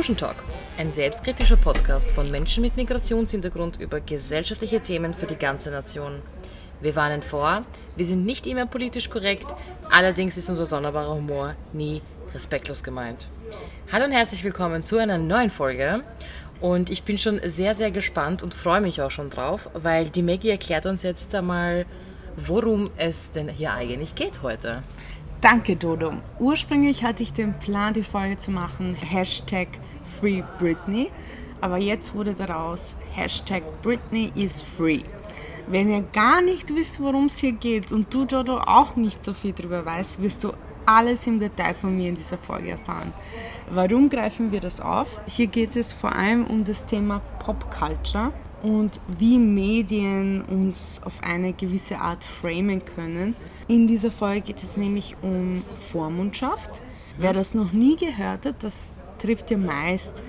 Talk, ein selbstkritischer Podcast von Menschen mit Migrationshintergrund über gesellschaftliche Themen für die ganze Nation. Wir warnen vor, wir sind nicht immer politisch korrekt, allerdings ist unser sonderbarer Humor nie respektlos gemeint. Hallo und herzlich willkommen zu einer neuen Folge. Und ich bin schon sehr, sehr gespannt und freue mich auch schon drauf, weil die Maggie erklärt uns jetzt einmal, worum es denn hier eigentlich geht heute. Danke, Dodo. Ursprünglich hatte ich den Plan, die Folge zu machen, Hashtag Free Britney, aber jetzt wurde daraus Hashtag Britney is free. Wenn ihr gar nicht wisst, worum es hier geht und du, Dodo, auch nicht so viel darüber weißt, wirst du alles im Detail von mir in dieser Folge erfahren. Warum greifen wir das auf? Hier geht es vor allem um das Thema Pop Culture und wie Medien uns auf eine gewisse Art framen können. In dieser Folge geht es nämlich um Vormundschaft. Wer das noch nie gehört hat, das trifft ja meist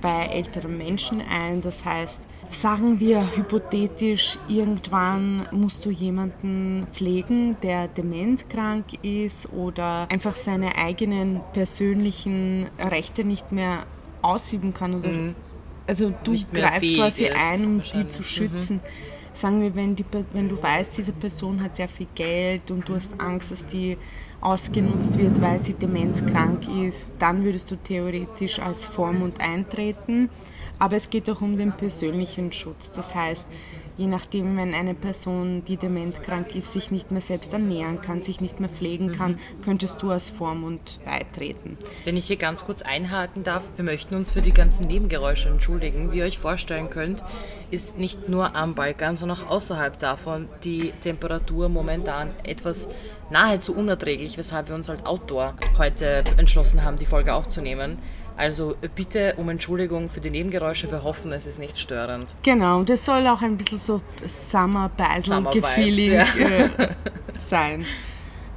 bei älteren Menschen ein. Das heißt, sagen wir hypothetisch, irgendwann musst du jemanden pflegen, der dementkrank ist oder einfach seine eigenen persönlichen Rechte nicht mehr ausüben kann oder mhm also du greifst quasi ein, um die zu mhm. schützen. Mhm. Sagen wir, wenn, die, wenn du weißt, diese Person hat sehr viel Geld und du hast Angst, dass die ausgenutzt wird, weil sie demenzkrank ist, dann würdest du theoretisch als Vormund eintreten. Aber es geht auch um den persönlichen Schutz. Das heißt, je nachdem, wenn eine Person, die dementkrank ist, sich nicht mehr selbst ernähren kann, sich nicht mehr pflegen kann, könntest du als Vormund beitreten. Wenn ich hier ganz kurz einhaken darf, wir möchten uns für die ganzen Nebengeräusche entschuldigen. Wie ihr euch vorstellen könnt, ist nicht nur am Balkan, sondern auch außerhalb davon die Temperatur momentan etwas nahezu unerträglich, weshalb wir uns halt outdoor heute entschlossen haben, die Folge aufzunehmen. Also bitte um Entschuldigung für die Nebengeräusche. Wir hoffen, es ist nicht störend. Genau, das soll auch ein bisschen so Summer Basil Feeling ja. Äh, sein.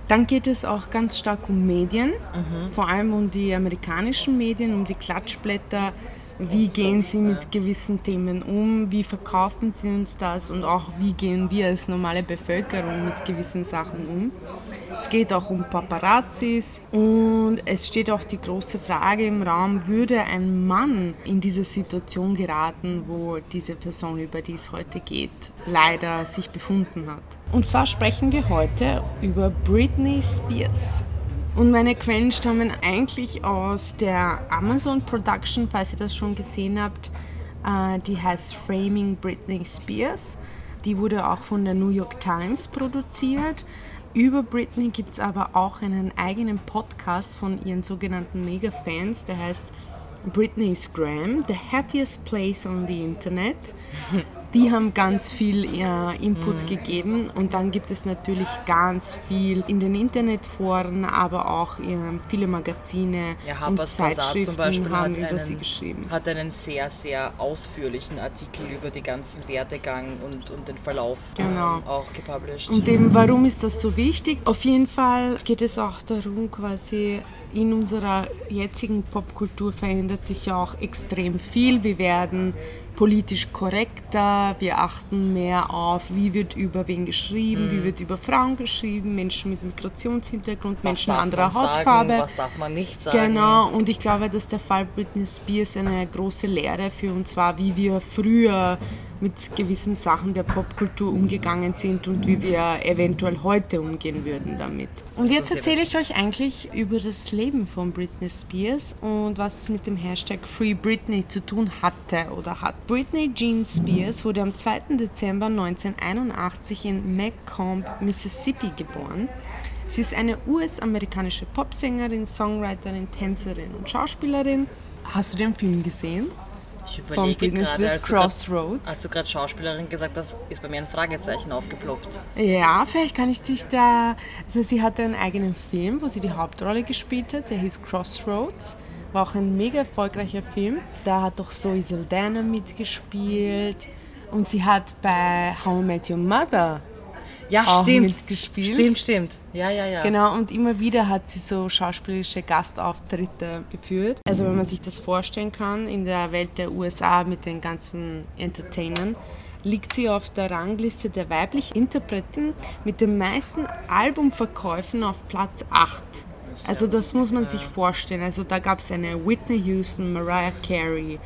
Dann geht es auch ganz stark um Medien, mhm. vor allem um die amerikanischen Medien, um die Klatschblätter. Wie gehen sie mit gewissen Themen um? Wie verkaufen sie uns das? Und auch wie gehen wir als normale Bevölkerung mit gewissen Sachen um? Es geht auch um Paparazzis und es steht auch die große Frage im Raum, würde ein Mann in diese Situation geraten, wo diese Person, über die es heute geht, leider sich befunden hat. Und zwar sprechen wir heute über Britney Spears. Und meine Quellen stammen eigentlich aus der Amazon Production, falls ihr das schon gesehen habt. Äh, die heißt Framing Britney Spears. Die wurde auch von der New York Times produziert. Über Britney gibt es aber auch einen eigenen Podcast von ihren sogenannten Mega-Fans, der heißt Britney's Gram, the happiest place on the Internet. Die haben ganz viel äh, Input mhm. gegeben und dann gibt es natürlich ganz viel in den Internetforen, aber auch äh, viele Magazine ja, und Zeitschriften haben über einen, sie geschrieben. Hat einen sehr, sehr ausführlichen Artikel über den ganzen Werdegang und, und den Verlauf genau. ähm, auch gepublished. Und eben, warum ist das so wichtig? Auf jeden Fall geht es auch darum, quasi in unserer jetzigen Popkultur verändert sich ja auch extrem viel. Wir werden politisch korrekter, wir achten mehr auf, wie wird über wen geschrieben, mhm. wie wird über Frauen geschrieben, Menschen mit Migrationshintergrund, was Menschen anderer Hautfarbe. Sagen, was darf man nicht sagen? Genau, und ich glaube, dass der Fall Britney Spears eine große Lehre für uns war, wie wir früher mit gewissen Sachen der Popkultur umgegangen sind und wie wir eventuell heute umgehen würden damit. Und jetzt erzähle ich euch eigentlich über das Leben von Britney Spears und was es mit dem Hashtag Free Britney zu tun hatte oder hat. Britney Jean Spears wurde am 2. Dezember 1981 in Macomb, Mississippi geboren. Sie ist eine US-amerikanische Popsängerin, Songwriterin, Tänzerin und Schauspielerin. Hast du den Film gesehen? Ich von Britney Spears als Crossroads. Grad, als du gerade Schauspielerin gesagt hast, ist bei mir ein Fragezeichen aufgeploppt. Ja, vielleicht kann ich dich da. Also, sie hatte einen eigenen Film, wo sie die Hauptrolle gespielt hat, der hieß Crossroads. War auch ein mega erfolgreicher Film. Da hat doch Zoe Saldana mitgespielt. Und sie hat bei How I Met Your Mother ja, auch stimmt. mitgespielt. Stimmt, stimmt. Ja, ja, ja. Genau, und immer wieder hat sie so schauspielerische Gastauftritte geführt. Also wenn man sich das vorstellen kann, in der Welt der USA mit den ganzen Entertainern, liegt sie auf der Rangliste der weiblichen Interpreten mit den meisten Albumverkäufen auf Platz 8. Also das muss man sich vorstellen. Also da gab es eine Whitney Houston, Mariah Carey,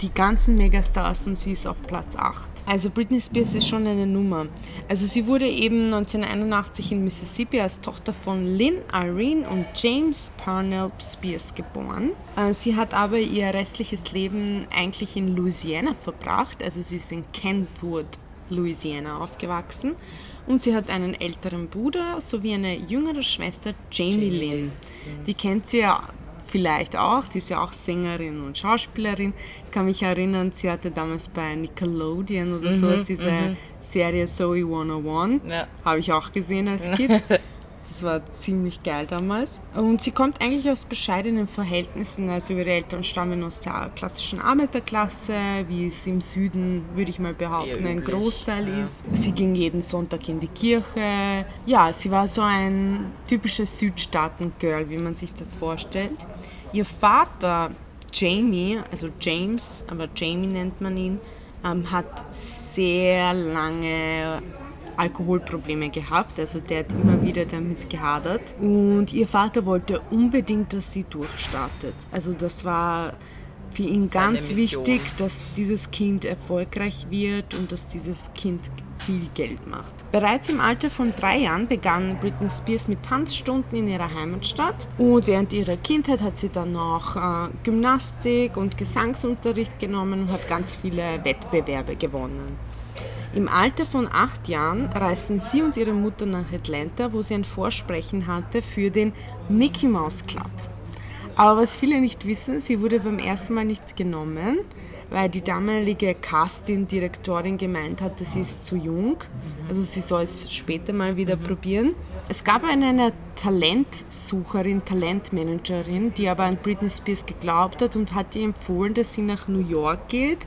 die ganzen Megastars und sie ist auf Platz 8. Also Britney Spears ist schon eine Nummer. Also sie wurde eben 1981 in Mississippi als Tochter von Lynn Irene und James Parnell Spears geboren. Äh, sie hat aber ihr restliches Leben eigentlich in Louisiana verbracht. Also sie ist in Kentwood, Louisiana aufgewachsen. Und sie hat einen älteren Bruder sowie eine jüngere Schwester, Jamie Lynn. Die kennt sie ja vielleicht auch, die ist ja auch Sängerin und Schauspielerin. Ich kann mich erinnern, sie hatte damals bei Nickelodeon oder mhm, so diese mhm. Serie Zoe 101. Ja. Habe ich auch gesehen als Kind. Das war ziemlich geil damals. Und sie kommt eigentlich aus bescheidenen Verhältnissen. Also ihre Eltern stammen aus der klassischen Arbeiterklasse, wie es im Süden, würde ich mal behaupten, ein Großteil ja. ist. Sie ging jeden Sonntag in die Kirche. Ja, sie war so ein typisches Südstaaten-Girl, wie man sich das vorstellt. Ihr Vater, Jamie, also James, aber Jamie nennt man ihn, ähm, hat sehr lange Alkoholprobleme gehabt, also der hat immer wieder damit gehadert. Und ihr Vater wollte unbedingt, dass sie durchstartet. Also das war für ihn Seine ganz Mission. wichtig, dass dieses Kind erfolgreich wird und dass dieses Kind viel Geld macht. Bereits im Alter von drei Jahren begann Britney Spears mit Tanzstunden in ihrer Heimatstadt und während ihrer Kindheit hat sie dann noch äh, Gymnastik und Gesangsunterricht genommen und hat ganz viele Wettbewerbe gewonnen. Im Alter von acht Jahren reisten sie und ihre Mutter nach Atlanta, wo sie ein Vorsprechen hatte für den Mickey Mouse Club. Aber was viele nicht wissen, sie wurde beim ersten Mal nicht genommen, weil die damalige Casting-Direktorin gemeint hatte, sie ist zu jung. Also sie soll es später mal wieder mhm. probieren. Es gab eine, eine Talentsucherin, Talentmanagerin, die aber an Britney Spears geglaubt hat und hat ihr empfohlen, dass sie nach New York geht,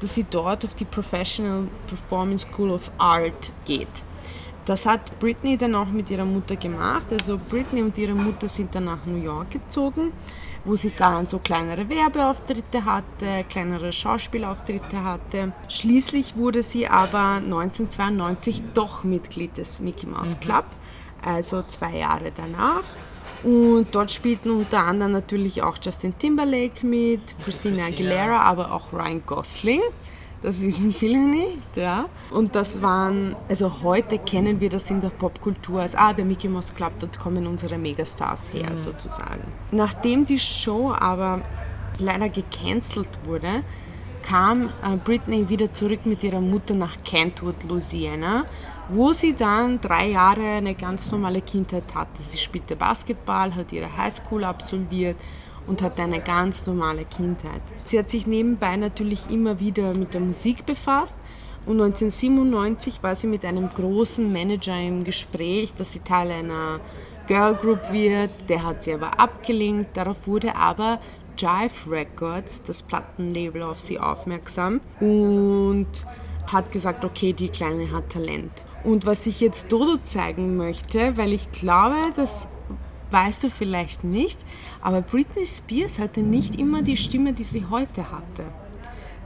dass sie dort auf die Professional Performance School of Art geht. Das hat Britney dann auch mit ihrer Mutter gemacht. Also Britney und ihre Mutter sind dann nach New York gezogen, wo sie dann so kleinere Werbeauftritte hatte, kleinere Schauspielauftritte hatte. Schließlich wurde sie aber 1992 doch Mitglied des Mickey Mouse mhm. Club, also zwei Jahre danach. Und dort spielten unter anderem natürlich auch Justin Timberlake mit, Christina. Aguilera, aber auch Ryan Gosling. Das wissen viele nicht, ja. Und das waren, also heute kennen wir das in der Popkultur als, ah, der Mickey Mouse Club, dort kommen unsere Megastars her, mhm. sozusagen. Nachdem die Show aber leider gecancelt wurde, kam äh, Britney wieder zurück mit ihrer Mutter nach Kentwood, Louisiana, wo sie dann drei Jahre eine ganz normale Kindheit hatte. Sie spielte Basketball, hat ihre Highschool absolviert und hatte eine ganz normale Kindheit. Sie hat sich nebenbei natürlich immer wieder mit der Musik befasst und 1997 war sie mit einem großen Manager im Gespräch, dass sie Teil einer Girl Group wird. Der hat sie aber abgelehnt. Darauf wurde aber Jive Records, das Plattenlabel, auf sie aufmerksam und hat gesagt, okay, die Kleine hat Talent. Und was ich jetzt Dodo zeigen möchte, weil ich glaube, das weißt du vielleicht nicht, aber Britney Spears hatte nicht immer die Stimme, die sie heute hatte.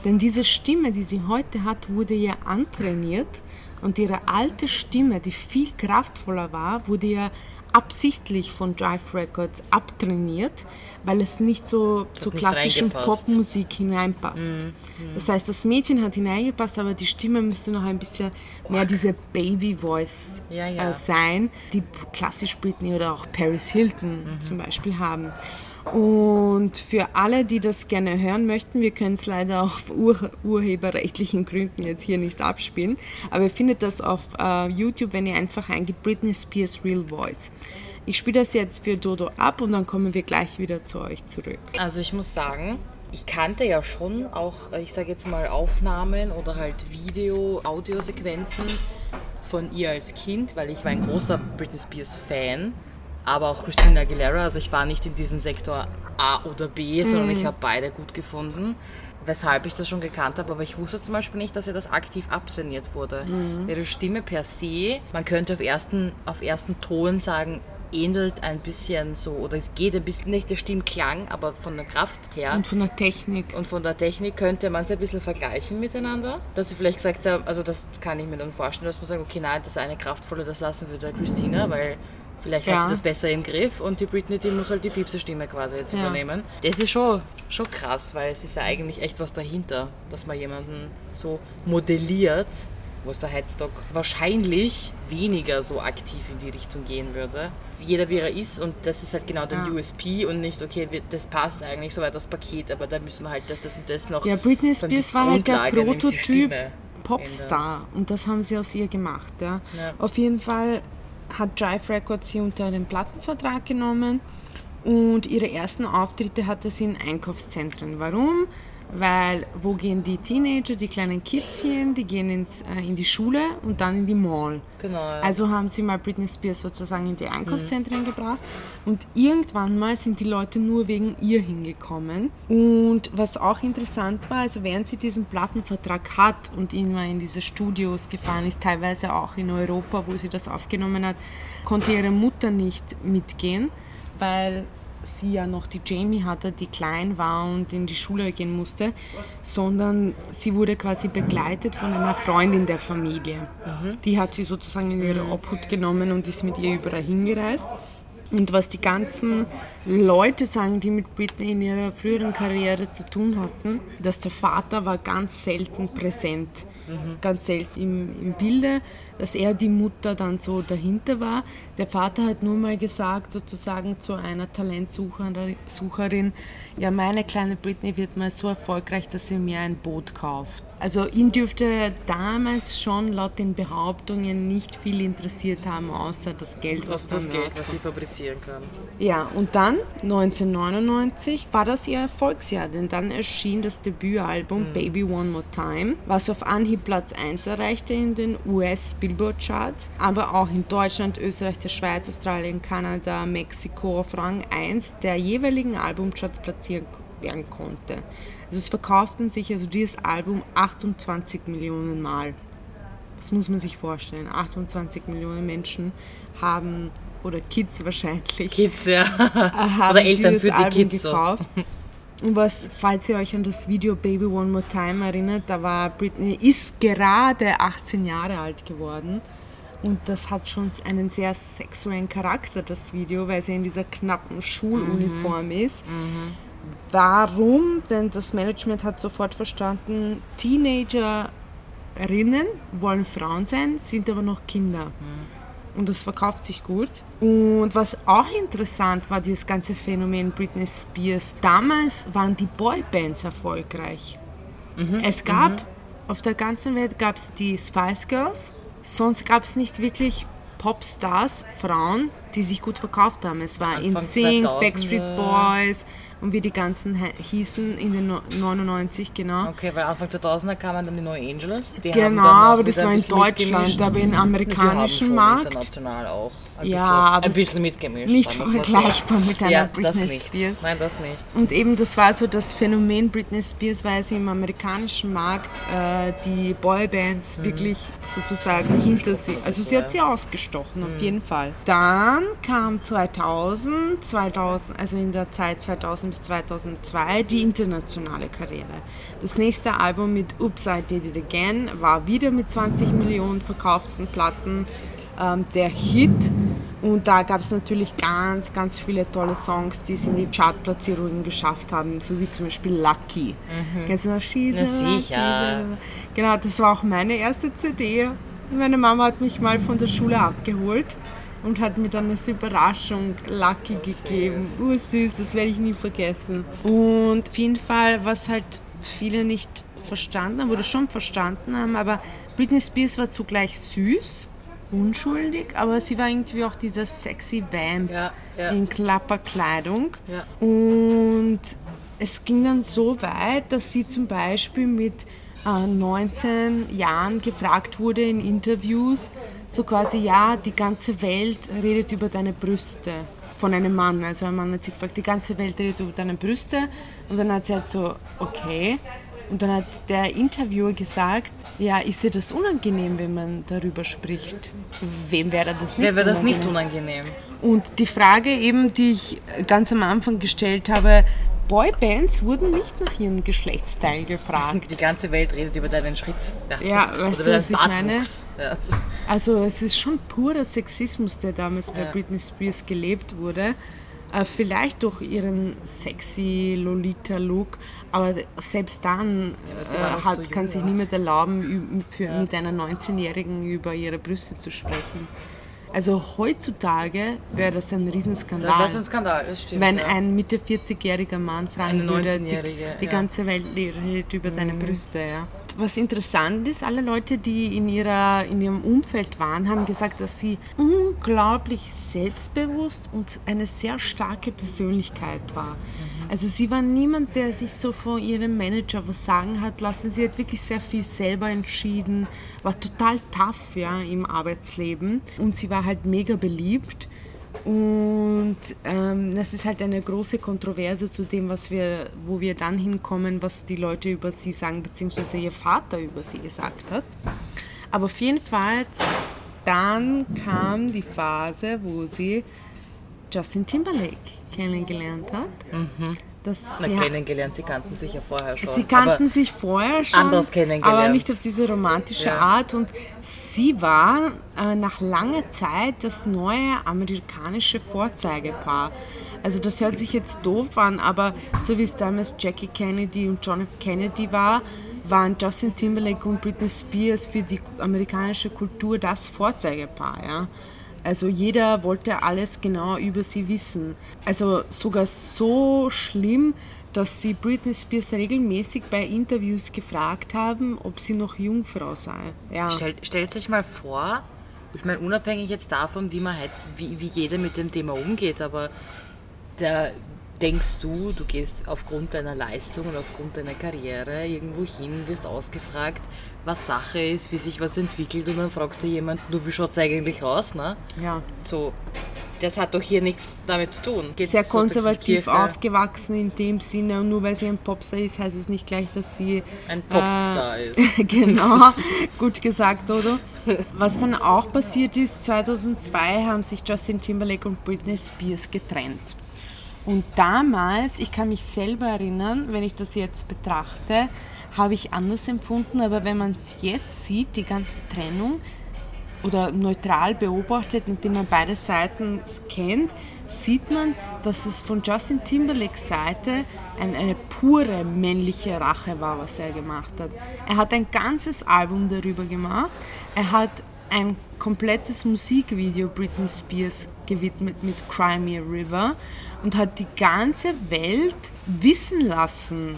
Denn diese Stimme, die sie heute hat, wurde ihr antrainiert und ihre alte Stimme, die viel kraftvoller war, wurde ihr absichtlich von Drive Records abtrainiert, weil es nicht so zur klassischen Popmusik hineinpasst. Mm, mm. Das heißt, das Mädchen hat hineingepasst, aber die Stimme müsste noch ein bisschen mehr diese Baby-Voice ja, ja. äh, sein, die klassisch Britney oder auch Paris Hilton mhm. zum Beispiel haben. Und für alle, die das gerne hören möchten, wir können es leider auf ur urheberrechtlichen Gründen jetzt hier nicht abspielen, aber ihr findet das auf uh, YouTube, wenn ihr einfach eingebt Britney Spears Real Voice. Ich spiele das jetzt für Dodo ab und dann kommen wir gleich wieder zu euch zurück. Also ich muss sagen, ich kannte ja schon auch, ich sage jetzt mal Aufnahmen oder halt Video, Audiosequenzen von ihr als Kind, weil ich war ein großer Britney Spears Fan aber auch Christina Aguilera. Also ich war nicht in diesem Sektor A oder B, sondern mhm. ich habe beide gut gefunden. Weshalb ich das schon gekannt habe, aber ich wusste zum Beispiel nicht, dass ihr das aktiv abtrainiert wurde. Mhm. Ihre Stimme per se, man könnte auf ersten, auf ersten Ton sagen, ähnelt ein bisschen so, oder es geht ein bisschen, nicht der Stimmklang, aber von der Kraft her. Und von der Technik. Und von der Technik könnte man es ein bisschen vergleichen miteinander. Dass sie vielleicht gesagt haben, also das kann ich mir dann vorstellen, dass man sagt, okay, nein, das eine kraftvolle, das lassen wir der Christina, weil Vielleicht hat Ja. sie das besser im Griff und die Britney, die muss halt die Piepse-Stimme quasi jetzt Ja. übernehmen. Das ist schon, schon krass, weil es ist ja eigentlich echt was dahinter, dass man jemanden so modelliert, wo es der Headstock wahrscheinlich weniger so aktiv in die Richtung gehen würde. Jeder wie er ist und das ist halt genau der Ja. USP und nicht, okay, das passt eigentlich soweit das Paket, aber da müssen wir halt das, das und das noch. Ja, Britney Spears war halt der Prototyp Popstar und das haben sie aus ihr gemacht. Ja. Ja. Auf jeden Fall hat Jive Records sie unter den Plattenvertrag genommen und ihre ersten Auftritte hatte sie in Einkaufszentren. Warum? Weil wo gehen die Teenager, die kleinen Kids hin? Die gehen ins, äh, in die Schule und dann in die Mall. Genau. ja. Also haben sie mal Britney Spears sozusagen in die Mhm. Einkaufszentren gebracht und irgendwann mal sind die Leute nur wegen ihr hingekommen. Und was auch interessant war, also während sie diesen Plattenvertrag hat und immer in diese Studios gefahren ist, teilweise auch in Europa, wo sie das aufgenommen hat, konnte ihre Mutter nicht mitgehen, weil sie ja noch die Jamie hatte, die klein war und in die Schule gehen musste, sondern sie wurde quasi begleitet von einer Freundin der Familie. Die hat sie sozusagen in ihre Obhut genommen und ist mit ihr überall hingereist. Und was die ganzen Leute sagen, die mit Britney in ihrer früheren Karriere zu tun hatten, dass der Vater war ganz selten präsent, ganz selten im, im Bilde, dass er die Mutter dann so dahinter war. Der Vater hat nur mal gesagt, sozusagen zu einer Talentsucherin, Sucherin, ja, meine kleine Britney wird mal so erfolgreich, dass sie mir ein Boot kauft. Also ihn dürfte damals schon laut den Behauptungen nicht viel interessiert haben, außer das Geld, was, was das Geld, rauskommt. was sie fabrizieren kann. Ja, und dann 1999 war das ihr Erfolgsjahr, denn dann erschien das Debütalbum Baby One More Time, was auf Anhieb Platz 1 erreichte in den US Billboard Charts, aber auch in Deutschland, Österreich, der Schweiz, Australien, Kanada, Mexiko auf Rang 1 der jeweiligen Albumcharts platzieren werden konnte. Also es verkauften sich also dieses Album 28 Millionen Mal. Das muss man sich vorstellen. 28 Millionen Menschen haben, oder Kids wahrscheinlich, Kids, ja. Oder Eltern für die Album Kids so. gekauft. Und was, falls ihr euch an das Video Baby One More Time erinnert, da war Britney, ist gerade 18 Jahre alt geworden. Und das hat schon einen sehr sexuellen Charakter, das Video, weil sie in dieser knappen Schuluniform Mhm. ist. Warum? Denn das Management hat sofort verstanden, Teenagerinnen wollen Frauen sein, sind aber noch Kinder. Und das verkauft sich gut. Und was auch interessant war, dieses ganze Phänomen Britney Spears. Damals waren die Boybands erfolgreich. Es gab, auf der ganzen Welt gab es die Spice Girls. Sonst gab es nicht wirklich Popstars, Frauen, die sich gut verkauft haben. Es war InSync, 2000er. Backstreet Boys und wie die ganzen hießen in den no- 99, genau. Okay, weil Anfang 2000er kamen dann die No Angels. Die Genau, aber das war in Deutschland, aber im amerikanischen Markt international auch ein, Ja, bisschen, aber ein bisschen mitgemischt. nicht vergleichbar so. mit einer ja, Britney. Spears. Nein, das nicht. Und eben das war so das Phänomen Britney Spears, weil sie im amerikanischen Markt äh, die Boybands wirklich sozusagen hinter sie, also sie hat sie ausgestochen, auf jeden Fall. Dann kam 2000, 2000, also in der Zeit 2000 bis 2002 die internationale Karriere. Das nächste Album mit Oops, I Did It Again war wieder mit 20 Millionen verkauften Platten ähm, der Hit. Und da gab es natürlich ganz, ganz viele tolle Songs, die es in die Chartplatzierungen geschafft haben, so wie zum Beispiel Lucky. Kennst du noch She's Na sicher. Lucky? Genau, das war auch meine erste CD. Meine Mama hat mich mal von der Schule abgeholt und hat mir dann als Überraschung Lucky gegeben. Oh süß, das werde ich nie vergessen. Und auf jeden Fall, was halt viele nicht verstanden haben oder schon verstanden haben, aber Britney Spears war zugleich süß, unschuldig, aber sie war irgendwie auch dieser sexy Vamp Ja, ja. in Klapperkleidung. Ja. Und es ging dann so weit, dass sie zum Beispiel mit äh, 19 Jahren gefragt wurde in Interviews, so quasi, ja, die ganze Welt redet über deine Brüste. Von einem Mann. Also ein Mann hat sie gefragt, die ganze Welt redet über deine Brüste. Und dann hat sie halt so, okay. Und dann hat der Interviewer gesagt, ja, ist dir das unangenehm, wenn man darüber spricht? Wem wäre das nicht Wer wäre das nicht unangenehm? unangenehm? Und die Frage eben, die ich ganz am Anfang gestellt habe, Boybands wurden nicht nach ihrem Geschlechtsteil gefragt. Die ganze Welt redet über deinen Schritt. Ja, weißt du, was ich meine? Also es ist schon purer Sexismus, der damals bei Britney Spears gelebt wurde. Äh, vielleicht durch ihren sexy Lolita-Look, aber selbst dann äh, hat, so kann sich niemand erlauben, für, ja. mit einer 19-Jährigen über ihre Brüste zu sprechen. Also heutzutage wäre das ein Riesenskandal. Das ist ein Skandal, das stimmt. Wenn ja. ein Mitte 40-jähriger Mann fragen würde, die, die ja. ganze Welt redet über mhm. deine Brüste. Ja. Was interessant ist, alle Leute, die in, ihrer, in ihrem Umfeld waren, haben gesagt, dass sie unglaublich selbstbewusst und eine sehr starke Persönlichkeit war. Mhm. Also sie war niemand, der sich so von ihrem Manager was sagen hat lassen. Sie hat wirklich sehr viel selber entschieden, war total tough ja, im Arbeitsleben und sie war halt mega beliebt. Und ähm, das ist halt eine große Kontroverse zu dem, was wir, wo wir dann hinkommen, was die Leute über sie sagen, beziehungsweise ihr Vater über sie gesagt hat. Aber auf jeden Fall, dann kam die Phase, wo sie Justin Timberlake kennengelernt hat. Mhm. Na, sie kennengelernt, sie kannten sich ja vorher schon. Sie kannten sich vorher schon, anders kennengelernt. aber nicht auf diese romantische ja. Art. Und sie war äh, nach langer Zeit das neue amerikanische Vorzeigepaar. Also das hört sich jetzt doof an, aber so wie es damals Jackie Kennedy und John F. Kennedy war, waren Justin Timberlake und Britney Spears für die amerikanische Kultur das Vorzeigepaar. Ja? Also jeder wollte alles genau über sie wissen. Also sogar so schlimm, dass sie Britney Spears regelmäßig bei Interviews gefragt haben, ob sie noch Jungfrau sei. Ja. Stellt, stellt euch mal vor, ich meine, unabhängig jetzt davon, wie, man halt, wie, wie jeder mit dem Thema umgeht, aber der, denkst du, du gehst aufgrund deiner Leistung und aufgrund deiner Karriere irgendwo hin, wirst ausgefragt, was Sache ist, wie sich was entwickelt und dann fragt dir jemand, du, wie schaut es eigentlich aus? Ne? Ja. So, das hat doch hier nichts damit zu tun. Geht's Sehr konservativ aufgewachsen in dem Sinne und nur weil sie ein Popstar ist, heißt es nicht gleich, dass sie ein Popstar äh, ist. genau, gut gesagt, oder? Was dann auch passiert ist, 2002 haben sich Justin Timberlake und Britney Spears getrennt. Und damals, ich kann mich selber erinnern, wenn ich das jetzt betrachte, habe ich anders empfunden, aber wenn man es jetzt sieht, die ganze Trennung oder neutral beobachtet, indem man beide Seiten kennt, sieht man, dass es von Justin Timberlakes Seite eine, eine pure männliche Rache war, was er gemacht hat. Er hat ein ganzes Album darüber gemacht. Er hat ein komplettes Musikvideo Britney Spears gewidmet mit Cry Me River und hat die ganze Welt wissen lassen,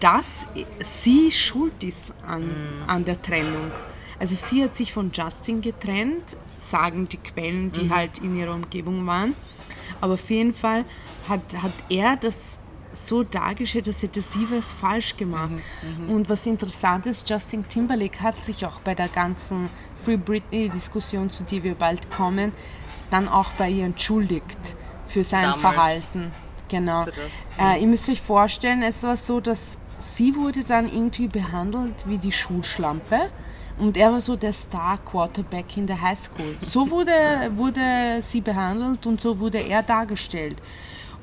dass sie schuld ist an, mhm. an der Trennung. Also sie hat sich von Justin getrennt, sagen die Quellen, die mhm. halt in ihrer Umgebung waren. Aber auf jeden Fall hat, hat er das so dargestellt, als hätte sie was falsch gemacht. Mhm, mhm, Und was interessant ist, Justin Timberlake hat sich auch bei der ganzen Free Britney-Diskussion, zu der wir bald kommen, dann auch bei ihr entschuldigt für sein Damals Verhalten. Genau. Äh, ihr müsst euch vorstellen, es war so, dass sie wurde dann irgendwie behandelt wie die Schulschlampe. Und er war so der Star-Quarterback in der Highschool. So wurde, wurde sie behandelt und so wurde er dargestellt.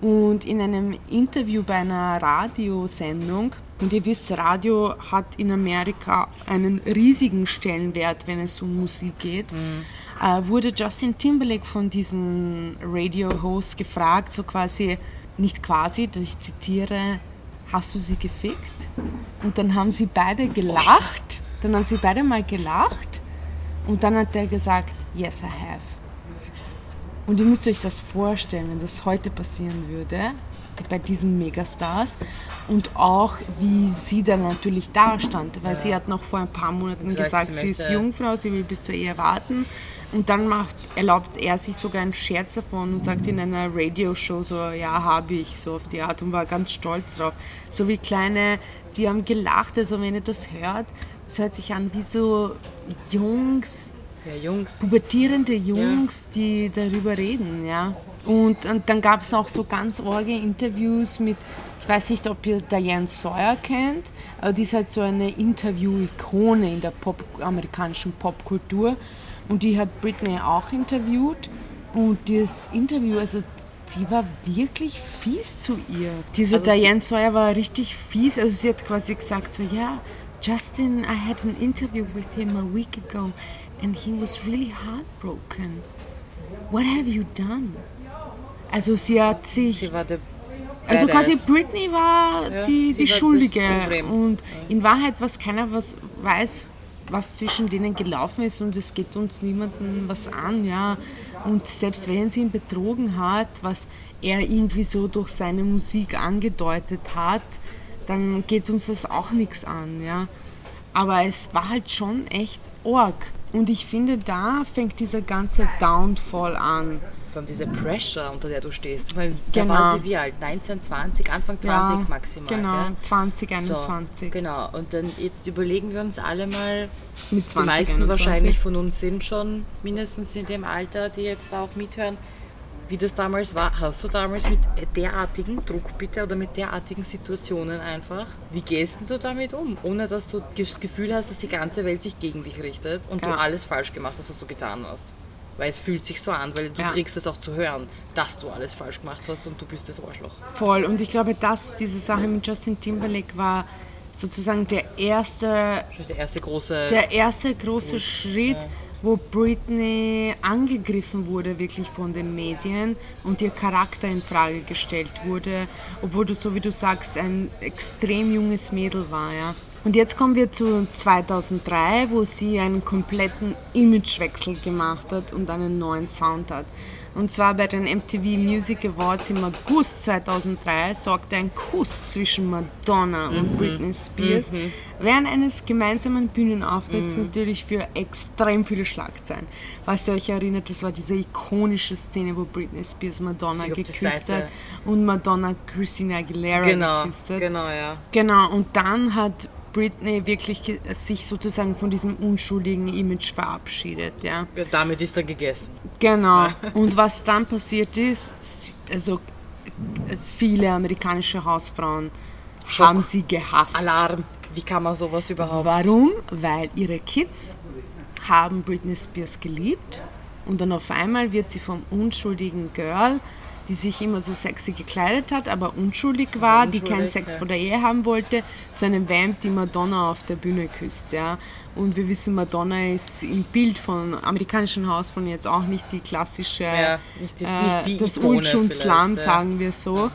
Und in einem Interview bei einer Radiosendung, und ihr wisst, Radio hat in Amerika einen riesigen Stellenwert, wenn es um Musik geht, mhm. Äh, wurde Justin Timberlake von diesem Radio-Host gefragt, so quasi, nicht quasi, ich zitiere, hast du sie gefickt? Und dann haben sie beide gelacht, dann haben sie beide mal gelacht und dann hat er gesagt, yes I have. Und ihr müsst euch das vorstellen, wenn das heute passieren würde, bei diesen Megastars und auch wie sie dann natürlich da stand, weil ja. sie hat noch vor ein paar Monaten gesagt, gesagt sie, sie ist Jungfrau, sie will bis zur Ehe warten und dann macht, erlaubt er sich sogar einen Scherz davon und sagt in einer Radioshow so, ja, habe ich, so auf die Art und war ganz stolz drauf. So wie kleine, die haben gelacht, also wenn ihr das hört, es hört sich an wie so Jungs, ja, Jungs. pubertierende Jungs, ja. die darüber reden, ja. Und, und dann gab es auch so ganz orge Interviews mit, ich weiß nicht, ob ihr Diane Sawyer kennt, aber die ist halt so eine Interview-Ikone in der Pop, amerikanischen Popkultur. Und die hat Britney auch interviewt. Und das Interview, also sie war wirklich fies zu ihr. Diese Also- Diane Sawyer war richtig fies. Also sie hat quasi gesagt so, ja, Justin, I had an interview with him a week ago and he was really heartbroken. What have you done? Also sie hat sich... Sie war der Also quasi. Britney war Ja, die, die war Schuldige. Und in Wahrheit, was keiner was weiß, was zwischen denen gelaufen ist und es geht uns niemanden was an, ja. Und selbst wenn sie ihn betrogen hat, was er irgendwie so durch seine Musik angedeutet hat, dann geht uns das auch nichts an, ja. Aber es war halt schon echt org. Und ich finde, da fängt dieser ganze Downfall an. Vor allem diese Pressure, unter der du stehst. Ich meine, da Genau. war sie wie alt? 19, 20, Anfang 20 maximal. Genau, gell? 20, So, 21. genau. Und dann jetzt überlegen wir uns alle mal, Mit 20, die meisten 21. wahrscheinlich von uns sind schon mindestens in dem Alter, die jetzt da auch mithören, wie das damals war. Hast du damals mit derartigen Druck bitte oder mit derartigen Situationen einfach? Wie gehst denn du damit um? Ohne dass du das Gefühl hast, dass die ganze Welt sich gegen dich richtet und Ja. du alles falsch gemacht hast, was du getan hast. Weil es fühlt sich so an, weil du Ja. kriegst es auch zu hören, dass du alles falsch gemacht hast und du bist das Arschloch. Voll. Und ich glaube, dass diese Sache mit Justin Timberlake war sozusagen der erste, der erste große. der erste große Schritt, wo Britney angegriffen wurde, wirklich von den Medien und ihr Charakter in Frage gestellt wurde, obwohl du, so wie du sagst, ein extrem junges Mädel war. Ja. Und jetzt kommen wir zu 2003, wo sie einen kompletten Imagewechsel gemacht hat und einen neuen Sound hat. Und zwar bei den MTV Music Awards im August 2003 sorgte ein Kuss zwischen Madonna und Britney Spears während eines gemeinsamen Bühnenauftritts natürlich für extrem viele Schlagzeilen. Falls ihr euch erinnert, das war diese ikonische Szene, wo Britney Spears Madonna geküsst hat und Madonna Christina Aguilera genau, geküsst hat. genau, ja. Genau, und dann hat Britney wirklich sich sozusagen von diesem unschuldigen Image verabschiedet, ja. ja. Damit ist er gegessen. Genau. Und was dann passiert ist, also viele amerikanische Hausfrauen Schock. haben sie gehasst. Alarm. Wie kann man sowas überhaupt? Warum? Weil ihre Kids haben Britney Spears geliebt und dann auf einmal wird sie vom unschuldigen Girl, die sich immer so sexy gekleidet hat, aber unschuldig war, die keinen Unschuldig, Sex ja. vor der Ehe haben wollte, zu einem Vamp, die Madonna auf der Bühne küsst. Ja. Und wir wissen, Madonna ist im Bild von amerikanischen Hausfrauen jetzt auch nicht die klassische, Ja, nicht die- äh, nicht die das Ulsch und Slum, ja. sagen wir so.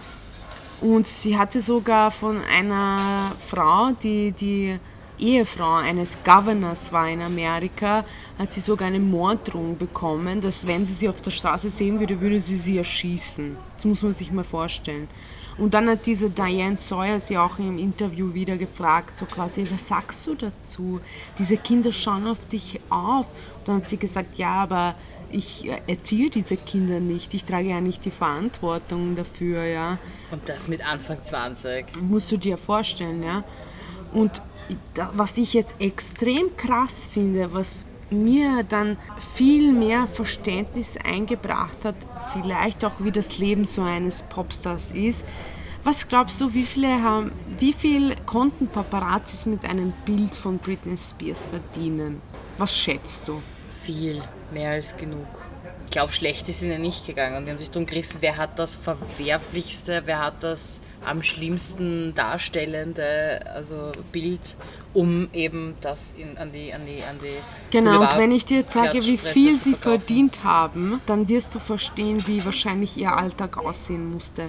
Und sie hatte sogar von einer Frau, die die Ehefrau eines Governors war in Amerika, hat sie sogar eine Morddrohung bekommen, dass wenn sie sie auf der Straße sehen würde, würde sie sie erschießen. Das muss man sich mal vorstellen. Und dann hat diese Diane Sawyer sie auch im Interview wieder gefragt, so quasi, was sagst du dazu? Diese Kinder schauen auf dich auf. Und dann hat sie gesagt, ja, aber ich äh, erziehe diese Kinder nicht. Ich trage ja nicht die Verantwortung dafür, ja. Und das mit Anfang 20. Musst du dir vorstellen, ja. Und was ich jetzt extrem krass finde, was mir dann viel mehr Verständnis eingebracht hat, vielleicht auch wie das Leben so eines Popstars ist. Was glaubst du, wie viele haben, wie viel konnten Paparazzis mit einem Bild von Britney Spears verdienen? Was schätzt du? Viel, mehr als genug. Ich glaube, schlecht ist ihnen nicht gegangen. Die haben sich darum gerissen, wer hat das Verwerflichste, wer hat das am schlimmsten darstellende also Bild, um eben das in, an die an die an die Genau, und wenn ich dir jetzt sage, wie viel sie verdient haben, dann wirst du verstehen, wie wahrscheinlich ihr Alltag aussehen musste.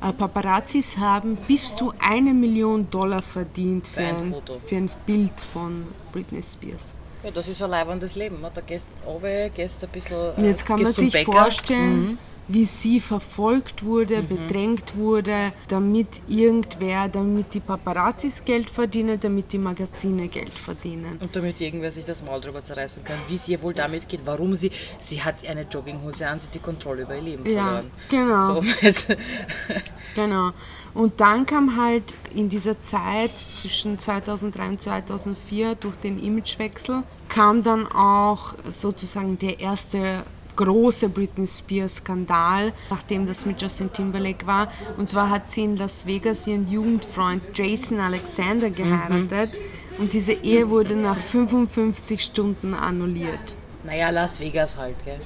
Äh, Paparazzis haben bis zu eine Million Dollar verdient für, ein ein, Foto. für ein Bild von Britney Spears. Ja, das ist ein leibendes Leben. Da gehst du runter, gehst ein bisschen. Und jetzt kann man sich Bäcker. vorstellen, Mhm. Wie sie verfolgt wurde, bedrängt wurde, damit irgendwer, damit die Paparazzis Geld verdienen, damit die Magazine Geld verdienen. Und damit irgendwer sich das Maul drüber zerreißen kann, wie es ihr wohl damit geht, warum sie, sie hat eine Jogginghose an, sie hat die Kontrolle über ihr Leben Ja, verloren. genau. So, Genau. Und dann kam halt in dieser Zeit zwischen 2003 und 2004 durch den Imagewechsel, kam dann auch sozusagen der erste große Britney Spears Skandal, nachdem das mit Justin Timberlake war. Und zwar hat sie in Las Vegas ihren Jugendfreund Jason Alexander geheiratet. Und diese Ehe wurde nach 55 Stunden annulliert. naja, Las Vegas halt, gell?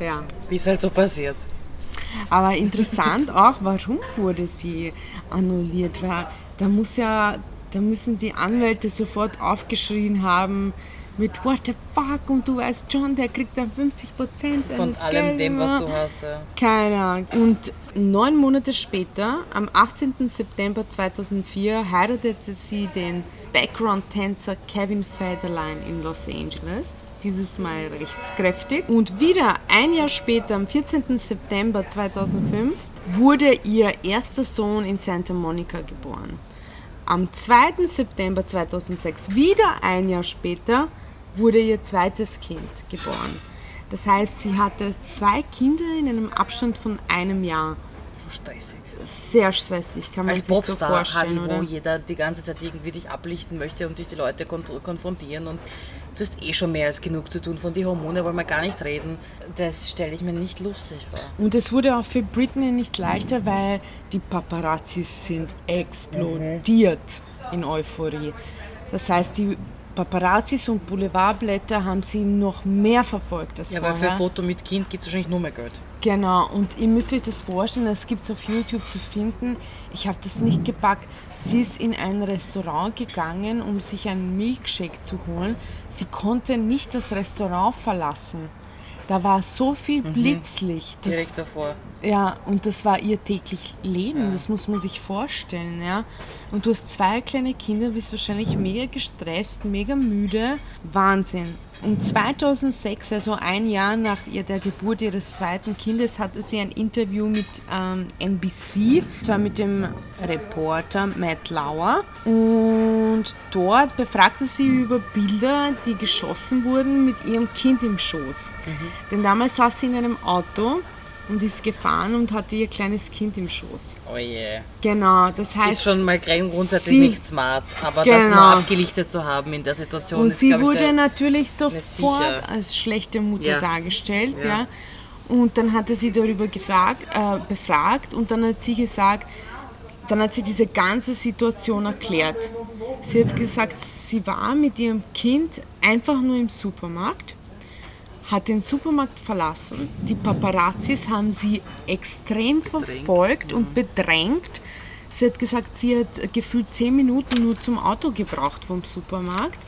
Ja. wie es halt so passiert. Aber interessant auch, warum wurde sie annulliert? Weil da muss ja, da müssen die Anwälte sofort aufgeschrien haben mit What the fuck und du weißt schon, der kriegt dann 50 Prozent Von allem Geld dem, was du hast. Ja. Keine Ahnung. Und neun Monate später, am 18. September 2004, heiratete sie den Background-Tänzer Kevin Federline in Los Angeles. Dieses Mal rechtskräftig. Und wieder ein Jahr später, am 14. September 2005, wurde ihr erster Sohn in Santa Monica geboren. Am 2. September 2006, wieder ein Jahr später, wurde ihr zweites Kind geboren. Das heißt, sie hatte zwei Kinder in einem Abstand von einem Jahr. Stressig. Sehr stressig, kann man Als sich so Popstar, vorstellen, Halli, wo oder? jeder die ganze Zeit irgendwie dich ablichten möchte und dich die Leute kon konfrontieren und du hast eh schon mehr als genug zu tun. Von die Hormone wollen wir gar nicht reden. Das stelle ich mir nicht lustig vor. Und es wurde auch für Britney nicht leichter, weil die Paparazzis sind explodiert in Euphorie. Das heißt, die Paparazzis und Boulevardblätter haben sie noch mehr verfolgt als Ja, weil für vorher. ein Foto mit Kind gibt es wahrscheinlich nur mehr Geld. Genau, und ihr müsst euch das vorstellen, es gibt es auf YouTube zu finden. Ich habe das nicht gepackt. Sie ist in ein Restaurant gegangen, um sich einen Milkshake zu holen. Sie konnte nicht das Restaurant verlassen. Da war so viel Blitzlicht. Das, Direkt davor. ja, und das war ihr täglich Leben, das muss man sich vorstellen, ja. Und du hast zwei kleine Kinder, bist wahrscheinlich mega gestresst, mega müde. Wahnsinn. Und 2006, also ein Jahr nach ihr, der Geburt ihres zweiten Kindes, hatte sie ein Interview mit ähm, NBC, zwar mit dem Reporter Matt Lauer. Und dort befragte sie über Bilder, die geschossen wurden mit ihrem Kind im Schoß. Denn damals saß sie in einem Auto und ist gefahren und hatte ihr kleines Kind im Schoß. Oh je. Genau, das heißt. Ist schon mal gleich grundsätzlich sie- nicht smart, aber das Genau. nur abgelichtet zu haben in der Situation und ist, sie wurde der, natürlich sofort als schlechte Mutter Ja. dargestellt. Ja. Ja. Und dann hat er sie darüber gefragt, äh, befragt und dann hat sie gesagt, dann hat sie diese ganze Situation erklärt. Sie hat gesagt, sie war mit ihrem Kind einfach nur im Supermarkt, hat den Supermarkt verlassen. Die Paparazzis haben sie extrem verfolgt und bedrängt. Sie hat gesagt, sie hat gefühlt zehn Minuten nur zum Auto gebraucht vom Supermarkt.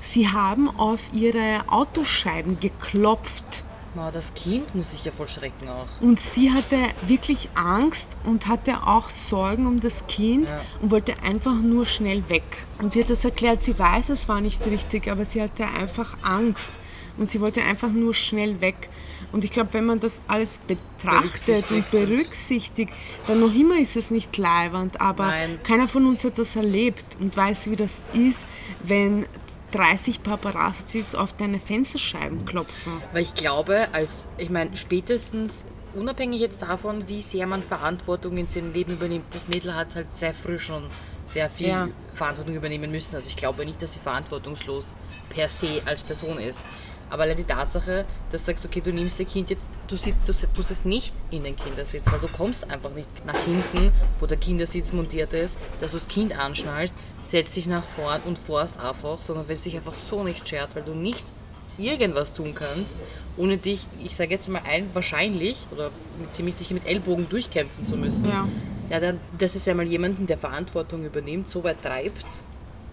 Sie haben auf ihre Autoscheiben geklopft. Oh, das Kind muss sich ja voll schrecken auch. Und sie hatte wirklich Angst und hatte auch Sorgen um das Kind Ja. und wollte einfach nur schnell weg. Und sie hat das erklärt, sie weiß, es war nicht richtig, aber sie hatte einfach Angst und sie wollte einfach nur schnell weg. Und ich glaube, wenn man das alles betrachtet und Berücksichtigt und- berücksichtigt, dann noch immer ist es nicht leiwand, aber Nein. keiner von uns hat das erlebt und weiß, wie das ist, wenn 30 Paparazzis auf deine Fensterscheiben klopfen. Weil ich glaube, als, ich meine, spätestens, unabhängig jetzt davon, wie sehr man Verantwortung in seinem Leben übernimmt, das Mädel hat halt sehr früh schon sehr viel Ja. Verantwortung übernehmen müssen. Also ich glaube nicht, dass sie verantwortungslos per se als Person ist. Aber allein die Tatsache, dass du sagst, okay, du nimmst dein Kind jetzt, du, sitzt, du sitzt- tust es nicht in den Kindersitz, weil du kommst einfach nicht nach hinten, wo der Kindersitz montiert ist, dass du das Kind anschnallst, setzt dich nach vorn und fährst einfach, sondern wenn es dich einfach so nicht schert, weil du nicht irgendwas tun kannst, ohne dich, ich sage jetzt mal ein, wahrscheinlich oder ziemlich sicher mit Ellbogen durchkämpfen zu müssen. Ja. Ja, dann, das ist ja mal jemanden, der Verantwortung übernimmt, so weit treibt,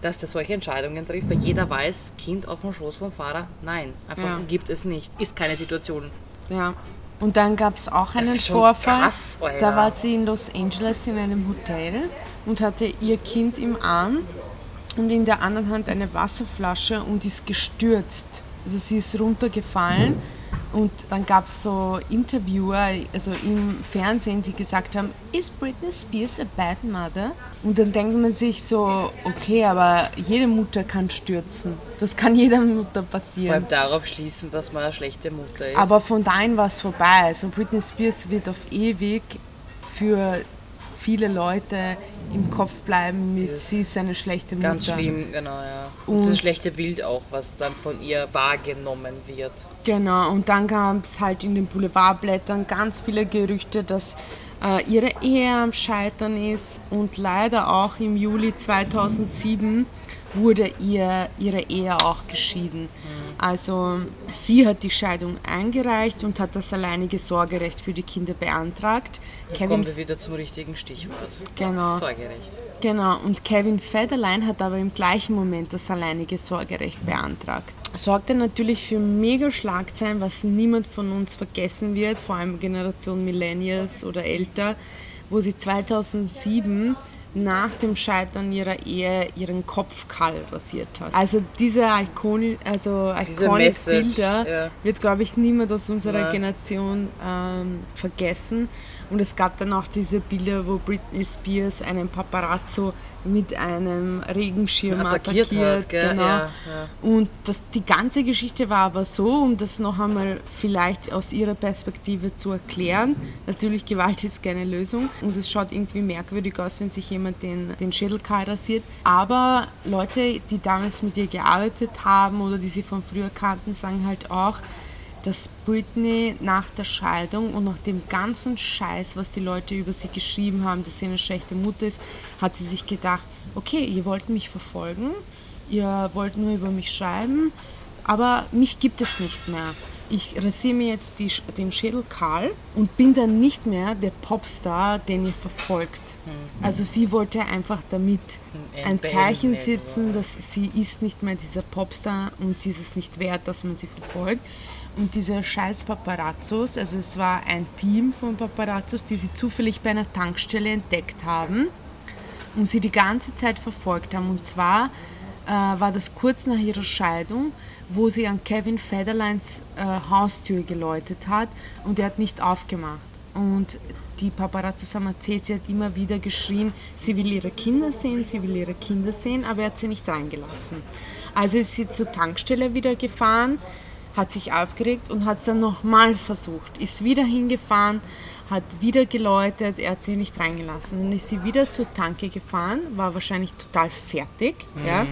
dass der solche Entscheidungen trifft, weil jeder weiß, Kind auf dem Schoß vom Fahrer, nein, einfach Ja. gibt es nicht, ist keine Situation. Ja. Und dann gab es auch einen Vorfall. krass, da war sie in Los Angeles in einem Hotel und hatte ihr Kind im Arm und in der anderen Hand eine Wasserflasche und ist gestürzt. Also sie ist runtergefallen und dann gab es so Interviewer, also im Fernsehen, die gesagt haben, ist Britney Spears a bad mother? Und dann denkt man sich so, okay, aber jede Mutter kann stürzen. Das kann jeder Mutter Vor passieren. allem darauf schließen, dass man eine schlechte Mutter ist. Aber von dahin war es vorbei. Also Britney Spears wird auf ewig für viele Leute im Kopf bleiben mit Das sie ist eine schlechte Mutter. Ganz schlimm, genau, ja. Und, Und- das schlechte Bild auch, was dann von ihr wahrgenommen wird. Genau, und dann gab es halt in den Boulevardblättern ganz viele Gerüchte, dass äh, ihre Ehe am Scheitern ist und leider auch im Juli 2007 wurde ihr ihre Ehe auch geschieden. Mhm. Also sie hat die Scheidung eingereicht und hat das alleinige Sorgerecht für die Kinder beantragt. Kevin kommen wir wieder zum richtigen Stichwort. Genau. Sorgerecht. Genau, und Kevin Federlein hat aber im gleichen Moment das alleinige Sorgerecht beantragt. Sorgte natürlich für mega Schlagzeilen, was niemand von uns vergessen wird, vor allem Generation Millennials oder älter, wo sie 2007 nach dem Scheitern ihrer Ehe ihren Kopf kahl rasiert hat. Also diese Iconi also Iconic Bilder ja. wird, glaube ich, niemand aus unserer ja. Generation ähm, vergessen. Und es gab dann auch diese Bilder, wo Britney Spears einen Paparazzo mit einem Regenschirm attackiert, attackiert hat, genau. Ja, ja. Und das, die ganze Geschichte war aber so, um das noch einmal vielleicht aus ihrer Perspektive zu erklären. Natürlich, Gewalt ist keine Lösung und es schaut irgendwie merkwürdig aus, wenn sich jemand den, den Schädel kahl rasiert. Aber Leute, die damals mit ihr gearbeitet haben oder die sie von früher kannten, sagen halt auch, dass Britney nach der Scheidung und nach dem ganzen Scheiß, was die Leute über sie geschrieben haben, dass sie eine schlechte Mutter ist, hat sie sich gedacht, okay, ihr wollt mich verfolgen, ihr wollt nur über mich schreiben, aber mich gibt es nicht mehr. Ich rasiere mir jetzt die, den Schädel kahl und bin dann nicht mehr der Popstar, den ihr verfolgt. Mhm. Also sie wollte einfach damit ein Zeichen setzen, dass sie ist nicht mehr dieser Popstar und sie ist es nicht wert, dass man sie verfolgt. Und diese scheiß Paparazzos, also es war ein Team von Paparazzos, die sie zufällig bei einer Tankstelle entdeckt haben und sie die ganze Zeit verfolgt haben. Und zwar äh, war das kurz nach ihrer Scheidung, wo sie an Kevin Federlines äh, Haustür geläutet hat und er hat nicht aufgemacht. Und die Paparazzos haben erzählt, sie hat immer wieder geschrien, sie will ihre Kinder sehen, sie will ihre Kinder sehen, aber er hat sie nicht reingelassen. Also ist sie zur Tankstelle wieder gefahren, hat sich aufgeregt und hat es dann nochmal versucht. Ist wieder hingefahren, hat wieder geläutet, er hat sie nicht reingelassen. Dann ist sie wieder zur Tanke gefahren, war wahrscheinlich total fertig. Mhm. Ja?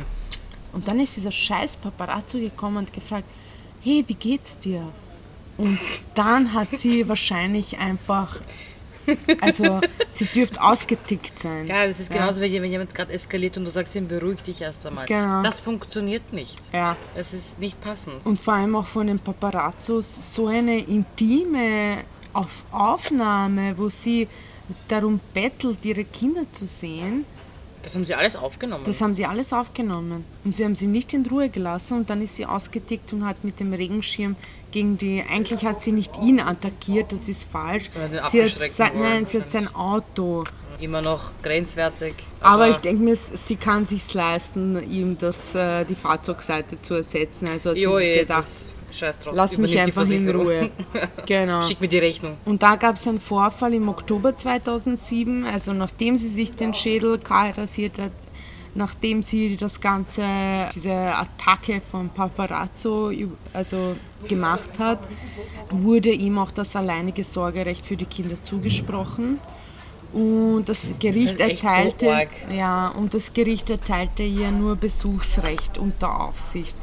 Und dann ist dieser scheiß Paparazzo gekommen und gefragt, hey, wie geht's dir? Und dann hat sie wahrscheinlich einfach also sie dürfte ausgetickt sein. Ja, das ist genauso, ja. wenn jemand gerade eskaliert und du sagst ihm, beruhig dich erst einmal. Genau. Das funktioniert nicht. Ja. Es ist nicht passend. Und vor allem auch von den Paparazzos so eine intime Auf Aufnahme, wo sie darum bettelt, ihre Kinder zu sehen. Das haben sie alles aufgenommen. Das haben sie alles aufgenommen. Und sie haben sie nicht in Ruhe gelassen und dann ist sie ausgetickt und hat mit dem Regenschirm gegen die. Eigentlich hat sie nicht ihn attackiert, das ist falsch. Sie hat sein, nein, sie hat sein Auto. Immer noch grenzwertig. Aber, aber ich denke mir, sie kann sich leisten, ihm das, äh, die Fahrzeugseite zu ersetzen. Also hat jo, sie sich gedacht, Scheiß drauf. Lass mich einfach in Ruhe. genau. Schick mir die Rechnung. Und da gab es einen Vorfall im Oktober 2007, also nachdem sie sich den Schädel kahl rasiert hat, nachdem sie das Ganze, diese Attacke von Paparazzo also gemacht hat, wurde ihm auch das alleinige Sorgerecht für die Kinder zugesprochen. Und das Gericht das erteilte, so ja, und das Gericht erteilte ihr nur Besuchsrecht unter Aufsicht.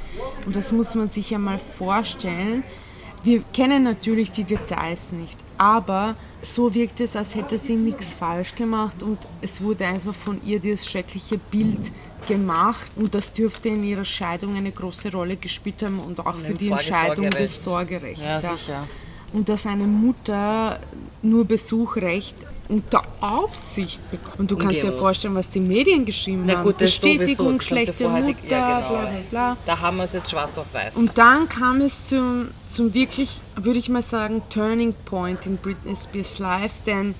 Und das muss man sich einmal vorstellen. Wir kennen natürlich die Details nicht, aber so wirkt es, als hätte sie nichts falsch gemacht und es wurde einfach von ihr das schreckliche Bild gemacht und das dürfte in ihrer Scheidung eine große Rolle gespielt haben und auch für die Entscheidung des Sorgerechts. Ja, sicher. Und dass eine Mutter nur Besuchrecht unter Aufsicht bekommt. Und du kannst dir vorstellen, was die Medien geschrieben Na gut, haben. Bestätigung, schlechte Mutter, ja, genau. bla bla bla. Da haben wir es jetzt schwarz auf weiß. Und dann kam es zum, zum wirklich, würde ich mal sagen, Turning Point in Britney Spears Life, denn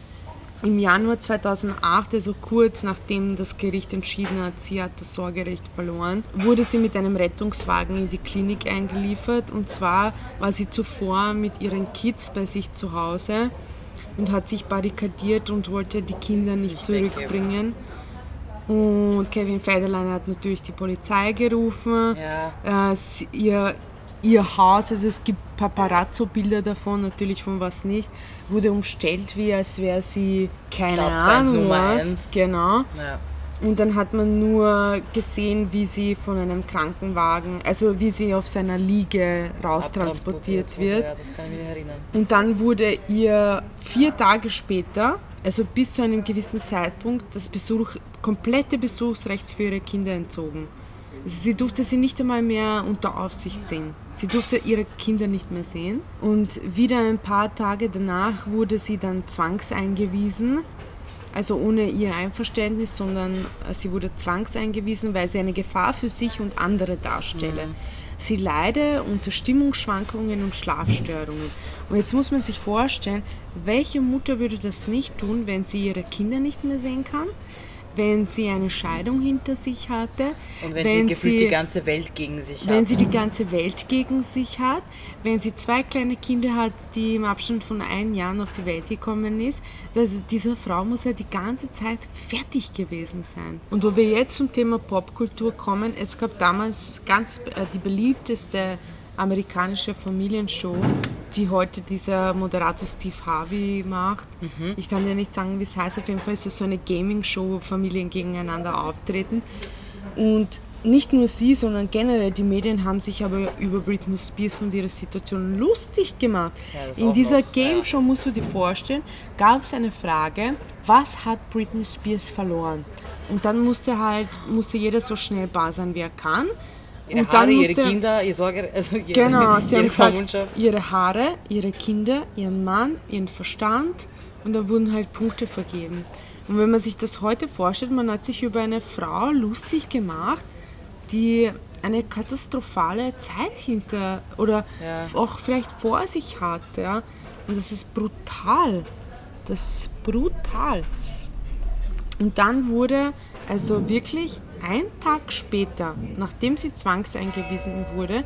im Januar 2008, also kurz nachdem das Gericht entschieden hat, sie hat das Sorgerecht verloren, wurde sie mit einem Rettungswagen in die Klinik eingeliefert. Und zwar war sie zuvor mit ihren Kids bei sich zu Hause und hat sich barrikadiert und wollte die Kinder nicht, nicht zurückbringen. Und Kevin Federlein hat natürlich die Polizei gerufen. Ja. Äh, ihr, ihr Haus, also es gibt Paparazzo-Bilder davon, natürlich von was nicht, wurde umstellt, wie als wäre sie keine Ahnung was. Genau. Ja. Und dann hat man nur gesehen, wie sie von einem Krankenwagen, also wie sie auf seiner Liege raustransportiert wird. Ja, das kann ich mich erinnern. Und dann wurde ihr vier Tage später, also bis zu einem gewissen Zeitpunkt, das Besuch, komplette Besuchsrecht für ihre Kinder entzogen. Sie durfte sie nicht einmal mehr unter Aufsicht sehen. Sie durfte ihre Kinder nicht mehr sehen. Und wieder ein paar Tage danach wurde sie dann zwangseingewiesen. Also ohne ihr Einverständnis, sondern sie wurde zwangseingewiesen, weil sie eine Gefahr für sich und andere darstelle. Mhm. Sie leide unter Stimmungsschwankungen und Schlafstörungen. Und jetzt muss man sich vorstellen, welche Mutter würde das nicht tun, wenn sie ihre Kinder nicht mehr sehen kann? Wenn sie eine Scheidung hinter sich hatte. Und wenn, wenn sie gefühlt sie, die ganze Welt gegen sich hat. Wenn sie die ganze Welt gegen sich hat, wenn sie zwei kleine Kinder hat, die im Abstand von einem Jahr auf die Welt gekommen ist, also diese Frau muss ja die ganze Zeit fertig gewesen sein. Und wo wir jetzt zum Thema Popkultur kommen, es gab damals ganz äh, die beliebteste amerikanische Familienshow, die heute dieser Moderator Steve Harvey macht. Mhm. Ich kann dir nicht sagen, wie es heißt. Auf jeden Fall ist es so eine Gaming-Show, wo Familien gegeneinander auftreten. Und nicht nur sie, sondern generell die Medien haben sich aber über Britney Spears und ihre Situation lustig gemacht. Ja, In dieser Game Show, musst du dir vorstellen, gab es eine Frage, was hat Britney Spears verloren? Und dann musste halt, musste jeder so schnell bar sein, wie er kann. Ihre und Haare, ihre Kinder, ihr Sorge, also ihre, genau, sie ihre haben gesagt, ihre Haare, ihre Kinder, ihren Mann, ihren Verstand und da wurden halt Punkte vergeben. Und wenn man sich das heute vorstellt, man hat sich über eine Frau lustig gemacht, die eine katastrophale Zeit hinter oder ja. auch vielleicht vor sich hat. Ja? Und das ist brutal. Das ist brutal. Und dann wurde also wirklich ein Tag später, nachdem sie zwangseingewiesen wurde,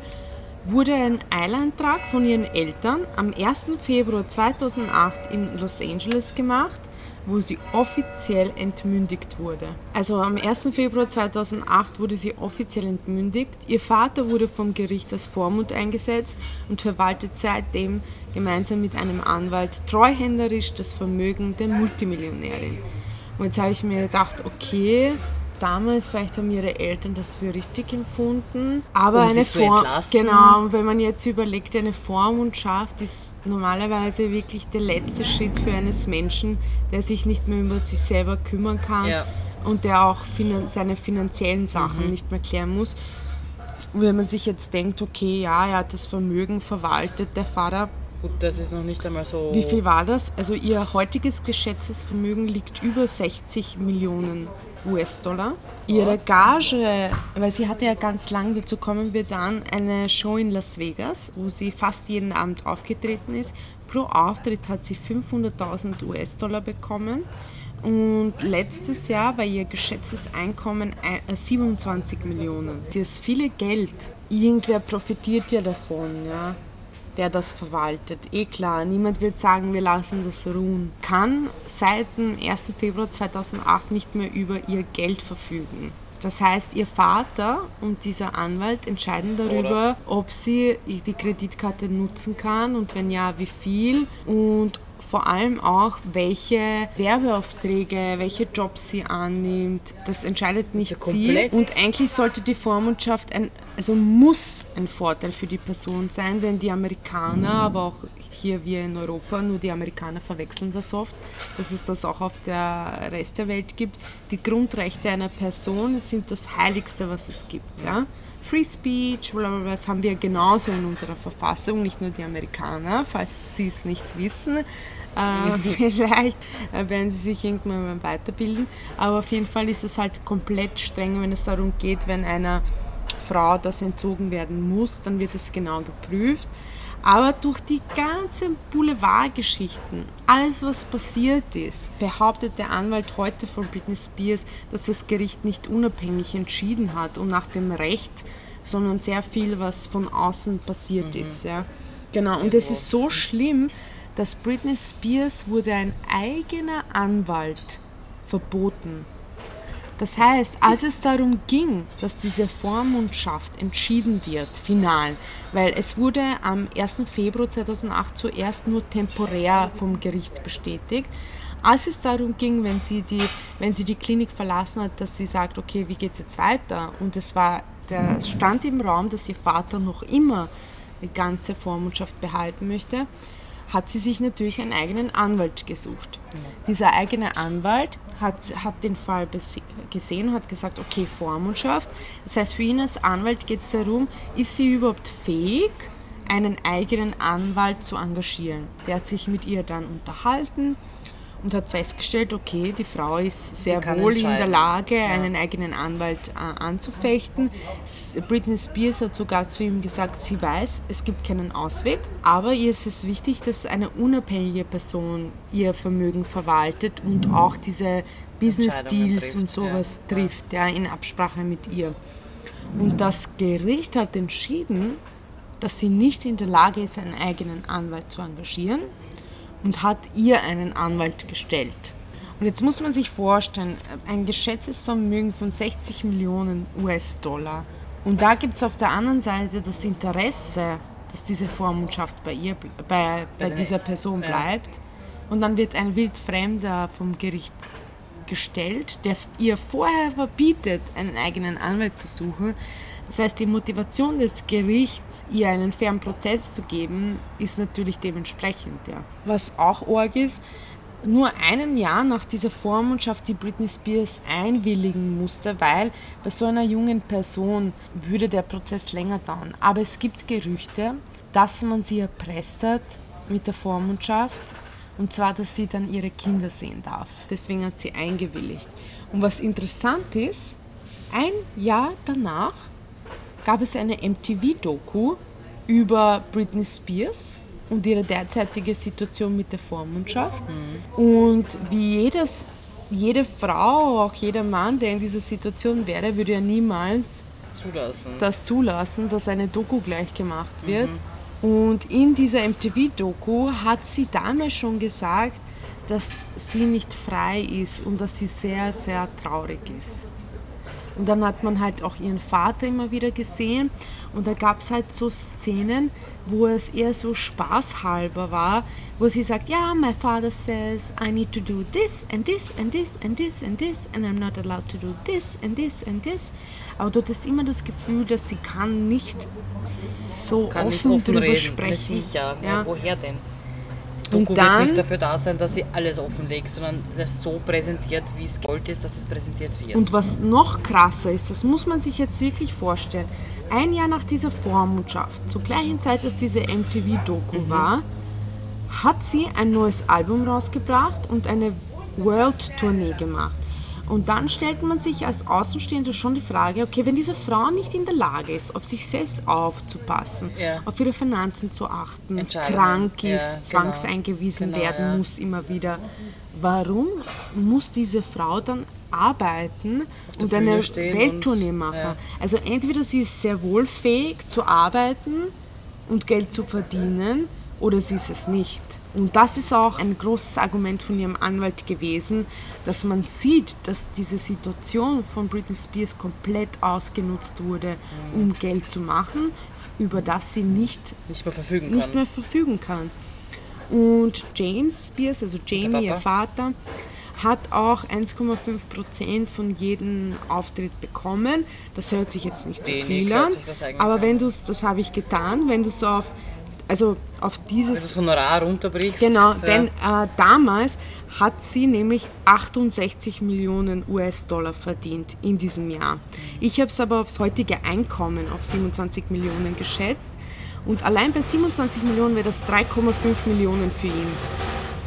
wurde ein Eileintrag von ihren Eltern am 1. Februar 2008 in Los Angeles gemacht, wo sie offiziell entmündigt wurde. Also am 1. Februar 2008 wurde sie offiziell entmündigt. Ihr Vater wurde vom Gericht als Vormund eingesetzt und verwaltet seitdem gemeinsam mit einem Anwalt treuhänderisch das Vermögen der Multimillionärin. Und jetzt habe ich mir gedacht, okay, damals, vielleicht haben ihre Eltern das für richtig empfunden. Aber um eine Form, genau, und wenn man jetzt überlegt, eine Vormundschaft ist normalerweise wirklich der letzte Schritt für eines Menschen, der sich nicht mehr über sich selber kümmern kann ja. und der auch finan seine finanziellen Sachen mhm. nicht mehr klären muss. Und wenn man sich jetzt denkt, okay, ja, er hat das Vermögen verwaltet, der Vater, Gut, das ist noch nicht einmal so. Wie viel war das? Also ihr heutiges geschätztes Vermögen liegt über 60 Millionen US-Dollar. Ihre Gage, weil sie hatte ja ganz lang, dazu kommen wir dann, eine Show in Las Vegas, wo sie fast jeden Abend aufgetreten ist. Pro Auftritt hat sie 500.000 US-Dollar bekommen. Und letztes Jahr war ihr geschätztes Einkommen 27 Millionen. Das ist viele Geld. Irgendwer profitiert ja davon, ja der das verwaltet. Eh klar, niemand wird sagen, wir lassen das ruhen. Kann seit dem 1. Februar 2008 nicht mehr über ihr Geld verfügen. Das heißt, ihr Vater und dieser Anwalt entscheiden darüber, ob sie die Kreditkarte nutzen kann und wenn ja, wie viel und vor allem auch, welche Werbeaufträge, welche Jobs sie annimmt. Das entscheidet nicht sie. Und eigentlich sollte die Vormundschaft ein, also muss ein Vorteil für die Person sein, denn die Amerikaner, aber auch hier wir in Europa, nur die Amerikaner verwechseln das oft, dass es das auch auf der Rest der Welt gibt. Die Grundrechte einer Person sind das Heiligste, was es gibt. Ja? Free Speech, blablabla, das haben wir genauso in unserer Verfassung, nicht nur die Amerikaner, falls sie es nicht wissen. Äh, vielleicht äh, werden sie sich irgendwann weiterbilden. Aber auf jeden Fall ist es halt komplett streng, wenn es darum geht, wenn einer Frau das entzogen werden muss, dann wird es genau geprüft. Aber durch die ganzen Boulevardgeschichten, alles was passiert ist, behauptet der Anwalt heute von Britney Spears, dass das Gericht nicht unabhängig entschieden hat und nach dem Recht, sondern sehr viel, was von außen passiert mhm. ist. Ja. Genau, und es ist so schlimm, dass Britney Spears wurde ein eigener Anwalt verboten. Das heißt, als es darum ging, dass diese Vormundschaft entschieden wird, final, weil es wurde am 1. Februar 2008 zuerst nur temporär vom Gericht bestätigt, als es darum ging, wenn sie die, wenn sie die Klinik verlassen hat, dass sie sagt, okay, wie geht es jetzt weiter? Und es war, der stand im Raum, dass ihr Vater noch immer die ganze Vormundschaft behalten möchte hat sie sich natürlich einen eigenen Anwalt gesucht. Dieser eigene Anwalt hat, hat den Fall gesehen, hat gesagt, okay, Vormundschaft. Das heißt, für ihn als Anwalt geht es darum, ist sie überhaupt fähig, einen eigenen Anwalt zu engagieren. Der hat sich mit ihr dann unterhalten und hat festgestellt, okay, die Frau ist sehr wohl in der Lage, ja. einen eigenen Anwalt äh, anzufechten. Britney Spears hat sogar zu ihm gesagt, sie weiß, es gibt keinen Ausweg, aber ihr ist es wichtig, dass eine unabhängige Person ihr Vermögen verwaltet und auch diese Business Deals und sowas ja. trifft, ja, in Absprache mit ihr. Und das Gericht hat entschieden, dass sie nicht in der Lage ist, einen eigenen Anwalt zu engagieren und hat ihr einen Anwalt gestellt. Und jetzt muss man sich vorstellen, ein geschätztes Vermögen von 60 Millionen US-Dollar. Und da gibt es auf der anderen Seite das Interesse, dass diese Vormundschaft bei, ihr, bei, bei dieser Person bleibt. Und dann wird ein Wildfremder vom Gericht gestellt, der ihr vorher verbietet, einen eigenen Anwalt zu suchen, das heißt, die Motivation des Gerichts, ihr einen fairen Prozess zu geben, ist natürlich dementsprechend. Ja. Was auch arg ist, nur einem Jahr nach dieser Vormundschaft die Britney Spears einwilligen musste, weil bei so einer jungen Person würde der Prozess länger dauern. Aber es gibt Gerüchte, dass man sie erpresst hat mit der Vormundschaft und zwar, dass sie dann ihre Kinder sehen darf. Deswegen hat sie eingewilligt. Und was interessant ist, ein Jahr danach gab es eine MTV-Doku über Britney Spears und ihre derzeitige Situation mit der Vormundschaft. Mhm. Und wie jedes, jede Frau, auch jeder Mann, der in dieser Situation wäre, würde ja niemals zulassen. das zulassen, dass eine Doku gleich gemacht wird. Mhm. Und in dieser MTV-Doku hat sie damals schon gesagt, dass sie nicht frei ist und dass sie sehr, sehr traurig ist. Und dann hat man halt auch ihren Vater immer wieder gesehen. Und da gab es halt so Szenen, wo es eher so spaßhalber war, wo sie sagt, ja, yeah, my father says I need to do this and this and this and this and this and I'm not allowed to do this and this and this. Aber du hast immer das Gefühl, dass sie kann nicht so kann offen, nicht offen drüber reden. sprechen. Sicher, ja. woher denn? Doku wird nicht dafür da sein, dass sie alles offenlegt, sondern das so präsentiert, wie es gewollt ist, dass es präsentiert wird. Und was noch krasser ist, das muss man sich jetzt wirklich vorstellen. Ein Jahr nach dieser Vormundschaft, zur gleichen Zeit, als diese MTV-Doku mhm. war, hat sie ein neues Album rausgebracht und eine World-Tournee gemacht. Und dann stellt man sich als Außenstehender schon die Frage, okay, wenn diese Frau nicht in der Lage ist, auf sich selbst aufzupassen, ja. auf ihre Finanzen zu achten, krank ist, ja, genau. zwangseingewiesen genau, werden ja. muss immer wieder, warum muss diese Frau dann arbeiten und eine Welttournee machen? Also entweder sie ist sehr wohl fähig zu arbeiten und Geld zu verdienen oder sie ist es nicht. Und das ist auch ein großes Argument von ihrem Anwalt gewesen, dass man sieht, dass diese Situation von Britney Spears komplett ausgenutzt wurde, um Geld zu machen, über das sie nicht, nicht, mehr, verfügen nicht mehr verfügen kann. Und James Spears, also Jamie, ihr Vater, hat auch 1,5 Prozent von jedem Auftritt bekommen. Das hört sich jetzt nicht so viel an, aber wenn du das habe ich getan, wenn du so auf also auf dieses also das Honorar runterbrichst. Genau, ja. denn äh, damals hat sie nämlich 68 Millionen US-Dollar verdient in diesem Jahr. Ich habe es aber aufs heutige Einkommen auf 27 Millionen geschätzt und allein bei 27 Millionen wäre das 3,5 Millionen für ihn.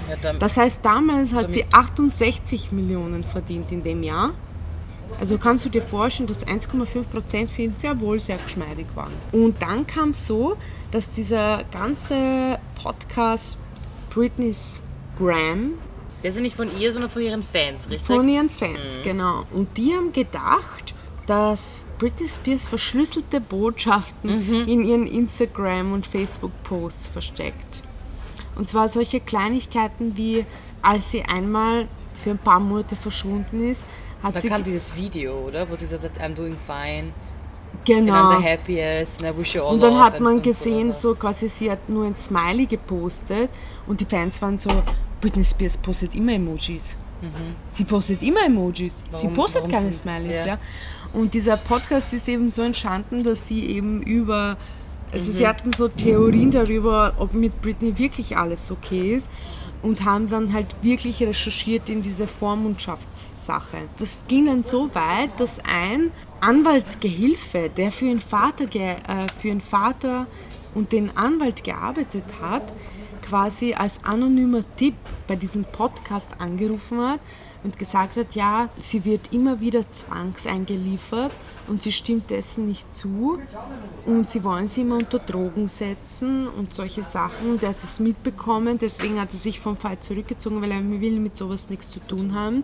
Ja, das heißt, damals hat sie 68 Millionen verdient in dem Jahr also kannst du dir vorstellen, dass 1,5% für ihn sehr wohl sehr geschmeidig waren. Und dann kam es so, dass dieser ganze Podcast Britney's Graham der ist ja nicht von ihr, sondern von ihren Fans, richtig? Von ihren Fans, mhm. genau. Und die haben gedacht, dass Britney Spears verschlüsselte Botschaften mhm. in ihren Instagram- und Facebook-Posts versteckt. Und zwar solche Kleinigkeiten wie, als sie einmal für ein paar Monate verschwunden ist, hat da sie kam dieses Video, oder? Wo sie gesagt hat, I'm doing fine. Genau. And I'm the happiest, and I wish you all Und dann hat man gesehen, so, so quasi, sie hat nur ein Smiley gepostet und die Fans waren so, Britney Spears postet immer Emojis. Mhm. Sie postet immer Emojis. Warum, sie postet keine Smileys, ja. ja. Und dieser Podcast ist eben so entstanden, dass sie eben über, also mhm. sie hatten so Theorien darüber, ob mit Britney wirklich alles okay ist. und haben dann halt wirklich recherchiert in diese Vormundschaftssache. Das ging dann so weit, dass ein Anwaltsgehilfe, der für ihren Vater, äh, für ihren Vater und den Anwalt gearbeitet hat, quasi als anonymer Tipp bei diesem Podcast angerufen hat und gesagt hat, ja, sie wird immer wieder zwangseingeliefert und sie stimmt dessen nicht zu und sie wollen sie immer unter Drogen setzen und solche Sachen und er hat das mitbekommen, deswegen hat er sich vom Fall zurückgezogen, weil er will mit sowas nichts zu tun haben.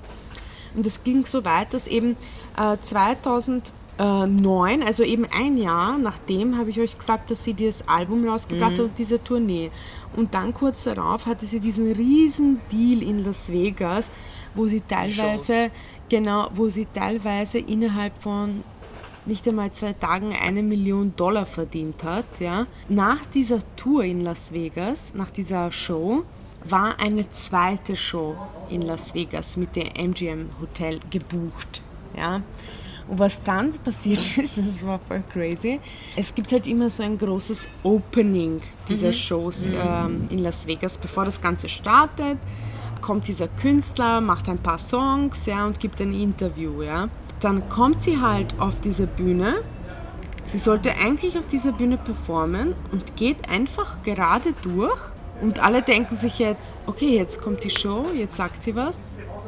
Und es ging so weit, dass eben äh, 2000 2009, also eben ein Jahr nachdem, habe ich euch gesagt, dass sie das Album rausgebracht mhm. hat und diese Tournee. Und dann kurz darauf hatte sie diesen riesen Deal in Las Vegas, wo sie teilweise, genau, wo sie teilweise innerhalb von nicht einmal zwei Tagen eine Million Dollar verdient hat. Ja. Nach dieser Tour in Las Vegas, nach dieser Show, war eine zweite Show in Las Vegas mit dem MGM Hotel gebucht. Ja. Und was dann passiert ist, das war voll crazy. Es gibt halt immer so ein großes Opening dieser mhm. Shows mhm. ähm, in Las Vegas, bevor das Ganze startet kommt dieser Künstler, macht ein paar Songs ja, und gibt ein Interview. Ja. Dann kommt sie halt auf diese Bühne. Sie sollte eigentlich auf dieser Bühne performen und geht einfach gerade durch. Und alle denken sich jetzt, okay, jetzt kommt die Show, jetzt sagt sie was.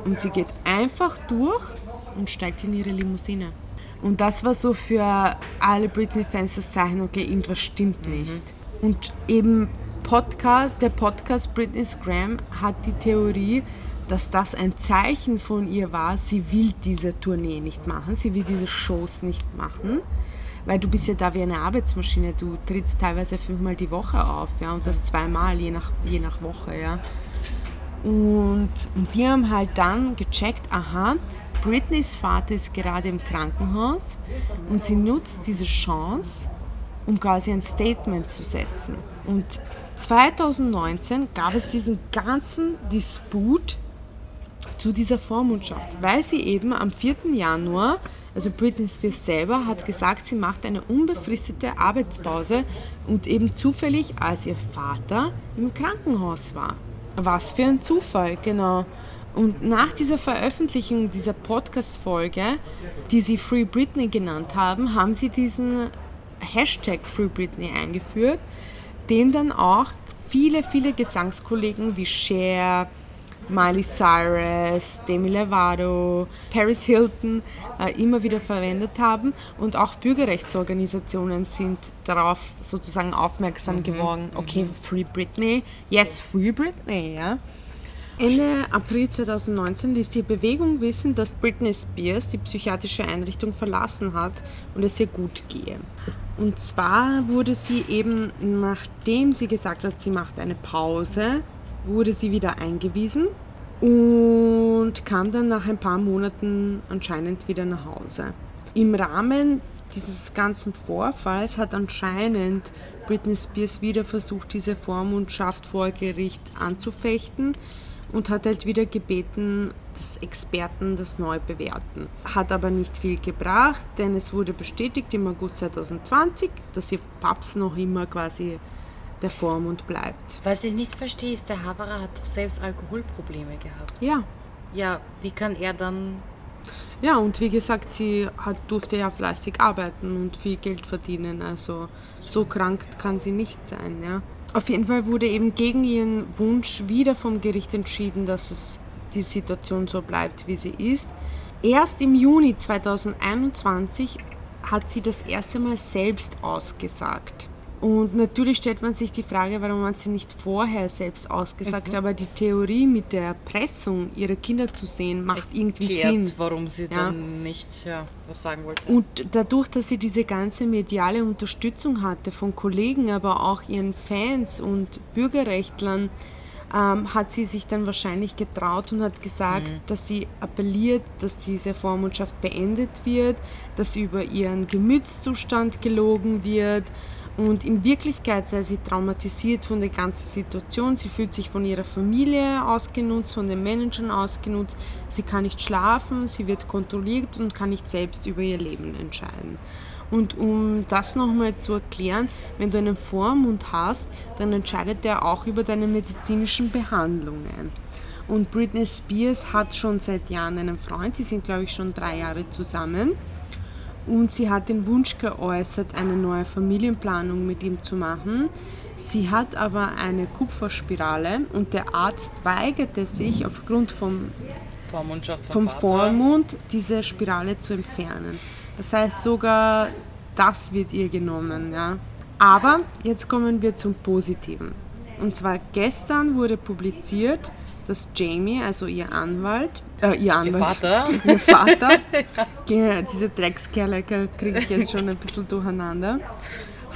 Und sie geht einfach durch und steigt in ihre Limousine. Und das war so für alle Britney-Fans das Zeichen, okay, irgendwas stimmt nicht. Mhm. Und eben Podcast, der Podcast Britney Graham hat die Theorie, dass das ein Zeichen von ihr war, sie will diese Tournee nicht machen, sie will diese Shows nicht machen, weil du bist ja da wie eine Arbeitsmaschine, du trittst teilweise fünfmal die Woche auf, ja, und das zweimal, je nach, je nach Woche, ja. Und, und die haben halt dann gecheckt, aha, Britneys Vater ist gerade im Krankenhaus und sie nutzt diese Chance, um quasi ein Statement zu setzen. Und 2019 gab es diesen ganzen Disput zu dieser Vormundschaft, weil sie eben am 4. Januar, also Britney Spears selber, hat gesagt, sie macht eine unbefristete Arbeitspause und eben zufällig, als ihr Vater im Krankenhaus war. Was für ein Zufall, genau. Und nach dieser Veröffentlichung dieser Podcast-Folge, die sie Free Britney genannt haben, haben sie diesen Hashtag Free Britney eingeführt den dann auch viele, viele Gesangskollegen wie Cher, Miley Cyrus, Demi Lovato, Paris Hilton äh, immer wieder verwendet haben und auch Bürgerrechtsorganisationen sind darauf sozusagen aufmerksam mhm. geworden. Okay, mhm. Free Britney, yes, Free Britney, ja. Ende April 2019 ließ die Bewegung wissen, dass Britney Spears die psychiatrische Einrichtung verlassen hat und es ihr gut gehe. Und zwar wurde sie eben, nachdem sie gesagt hat, sie macht eine Pause, wurde sie wieder eingewiesen und kam dann nach ein paar Monaten anscheinend wieder nach Hause. Im Rahmen dieses ganzen Vorfalls hat anscheinend Britney Spears wieder versucht, diese Vormundschaft vor Gericht anzufechten und hat halt wieder gebeten, dass Experten das neu bewerten. Hat aber nicht viel gebracht, denn es wurde bestätigt im August 2020, dass ihr Paps noch immer quasi der Vormund bleibt. Was ich nicht verstehe, ist, der Havara hat doch selbst Alkoholprobleme gehabt. Ja. Ja, wie kann er dann ja, und wie gesagt, sie hat, durfte ja fleißig arbeiten und viel Geld verdienen. Also so krank kann sie nicht sein. Ja. Auf jeden Fall wurde eben gegen ihren Wunsch wieder vom Gericht entschieden, dass es die Situation so bleibt, wie sie ist. Erst im Juni 2021 hat sie das erste Mal selbst ausgesagt. Und natürlich stellt man sich die Frage, warum man sie nicht vorher selbst ausgesagt, mhm. aber die Theorie mit der Erpressung ihrer Kinder zu sehen, macht irgendwie Erklärt, Sinn. warum sie ja. dann nicht ja, was sagen wollte. Und dadurch, dass sie diese ganze mediale Unterstützung hatte von Kollegen, aber auch ihren Fans und Bürgerrechtlern, ähm, hat sie sich dann wahrscheinlich getraut und hat gesagt, mhm. dass sie appelliert, dass diese Vormundschaft beendet wird, dass über ihren Gemütszustand gelogen wird Und in Wirklichkeit sei sie traumatisiert von der ganzen Situation. Sie fühlt sich von ihrer Familie ausgenutzt, von den Managern ausgenutzt. Sie kann nicht schlafen, sie wird kontrolliert und kann nicht selbst über ihr Leben entscheiden. Und um das nochmal zu erklären, wenn du einen Vormund hast, dann entscheidet er auch über deine medizinischen Behandlungen. Und Britney Spears hat schon seit Jahren einen Freund, die sind glaube ich schon drei Jahre zusammen und sie hat den Wunsch geäußert, eine neue Familienplanung mit ihm zu machen. Sie hat aber eine Kupferspirale und der Arzt weigerte sich aufgrund vom, Vormundschaft vom Vater. Vormund diese Spirale zu entfernen. Das heißt, sogar das wird ihr genommen. Ja. Aber jetzt kommen wir zum Positiven. Und zwar gestern wurde publiziert, dass Jamie, also ihr Anwalt, äh, ihr Anwalt, Vater. ihr Vater, Ge- diese Dreckskerle kriege ich jetzt schon ein bisschen durcheinander,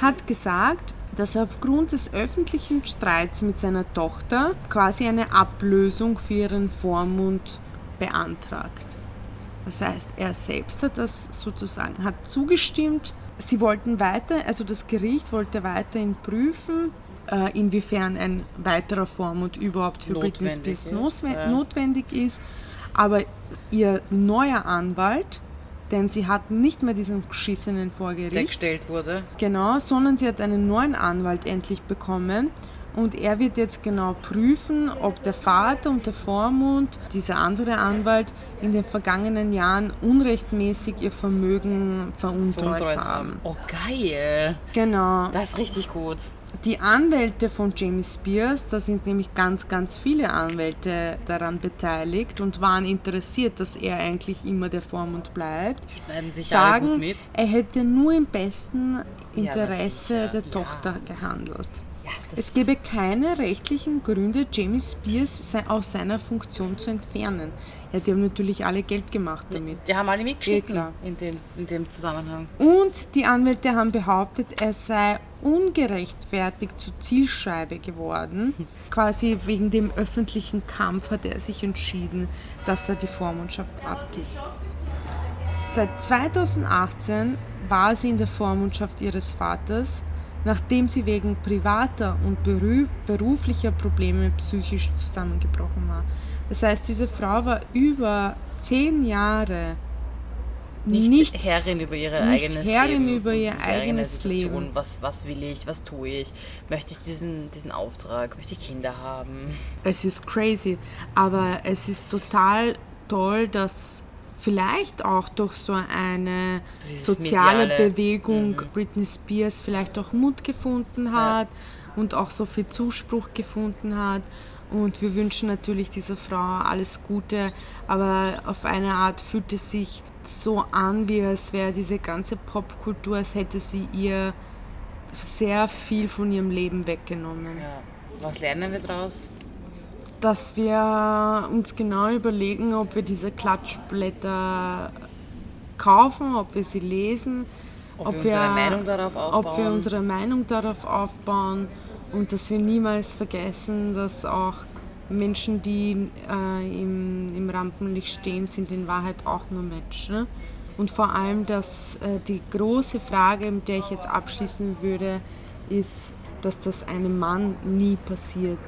hat gesagt, dass er aufgrund des öffentlichen Streits mit seiner Tochter quasi eine Ablösung für ihren Vormund beantragt. Das heißt, er selbst hat das sozusagen, hat zugestimmt. Sie wollten weiter, also das Gericht wollte weiterhin prüfen, äh, inwiefern ein weiterer Vormund überhaupt für Britney Notwendig Spears ist, ja. notwendig ist. Aber ihr neuer Anwalt, denn sie hat nicht mehr diesen geschissenen vor der gestellt wurde. Genau, sondern sie hat einen neuen Anwalt endlich bekommen. Und er wird jetzt genau prüfen, ob der Vater und der Vormund, dieser andere Anwalt, in den vergangenen Jahren unrechtmäßig ihr Vermögen veruntreut Veruntreut haben. Oh, geil. Genau. Das ist richtig gut. Die Anwälte von Jamie Spears, da sind nämlich ganz, ganz viele Anwälte daran beteiligt und waren interessiert, dass er eigentlich immer der Vormund bleibt, sagen, mit. er hätte nur im besten Ja, Interesse sicher. der Ja. Tochter gehandelt. Ja, Es gäbe keine rechtlichen Gründe, Jamie Spears aus seiner Funktion zu entfernen. Ja, die haben natürlich alle Geld gemacht damit. Die haben alle mitgeschnitten klar. in, dem, in dem Zusammenhang. Und die Anwälte haben behauptet, er sei ungerechtfertigt zur Zielscheibe geworden. Quasi wegen dem öffentlichen Kampf hat er sich entschieden, dass er die Vormundschaft abgibt. Seit 2018 war sie in der Vormundschaft ihres Vaters, nachdem sie wegen privater und beruflicher Probleme psychisch zusammengebrochen war. Das heißt, diese Frau war über zehn Jahre Nicht, nicht Herrin über ihr eigenes Herrin Leben. über ihr ihre eigene eigenes Situation. Leben. Was, was will ich? Was tue ich? Möchte ich diesen, diesen Auftrag? Möchte ich Kinder haben? Es ist crazy, aber es ist total toll, dass vielleicht auch durch so eine Dieses soziale mediale- Bewegung Mhm. Britney Spears vielleicht auch Mut gefunden hat und auch so viel Zuspruch gefunden hat. Und wir wünschen natürlich dieser Frau alles Gute, aber auf eine Art fühlt es sich so an, wie als wäre diese ganze Popkultur, als hätte sie ihr sehr viel von ihrem Leben weggenommen Ja. Was lernen wir daraus? dass wir uns genau überlegen, ob wir diese Klatschblätter kaufen, ob wir sie lesen, Ob wir unsere Meinung darauf ob wir aufbauen. unsere Meinung darauf aufbauen und dass wir niemals vergessen, dass auch Menschen, die äh, im, im Rampenlicht stehen, sind in Wahrheit auch nur Menschen. Ne? Und vor allem, dass äh, die große Frage, mit der ich jetzt abschließen würde, ist, dass das einem Mann nie passiert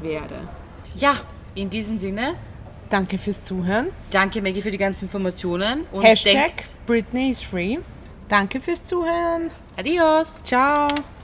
wäre. Ja, in diesem Sinne, Danke fürs Zuhören. danke Maggie für die ganzen Informationen und Hashtag denkt, Britney is free. Danke fürs Zuhören. adios! Ciao.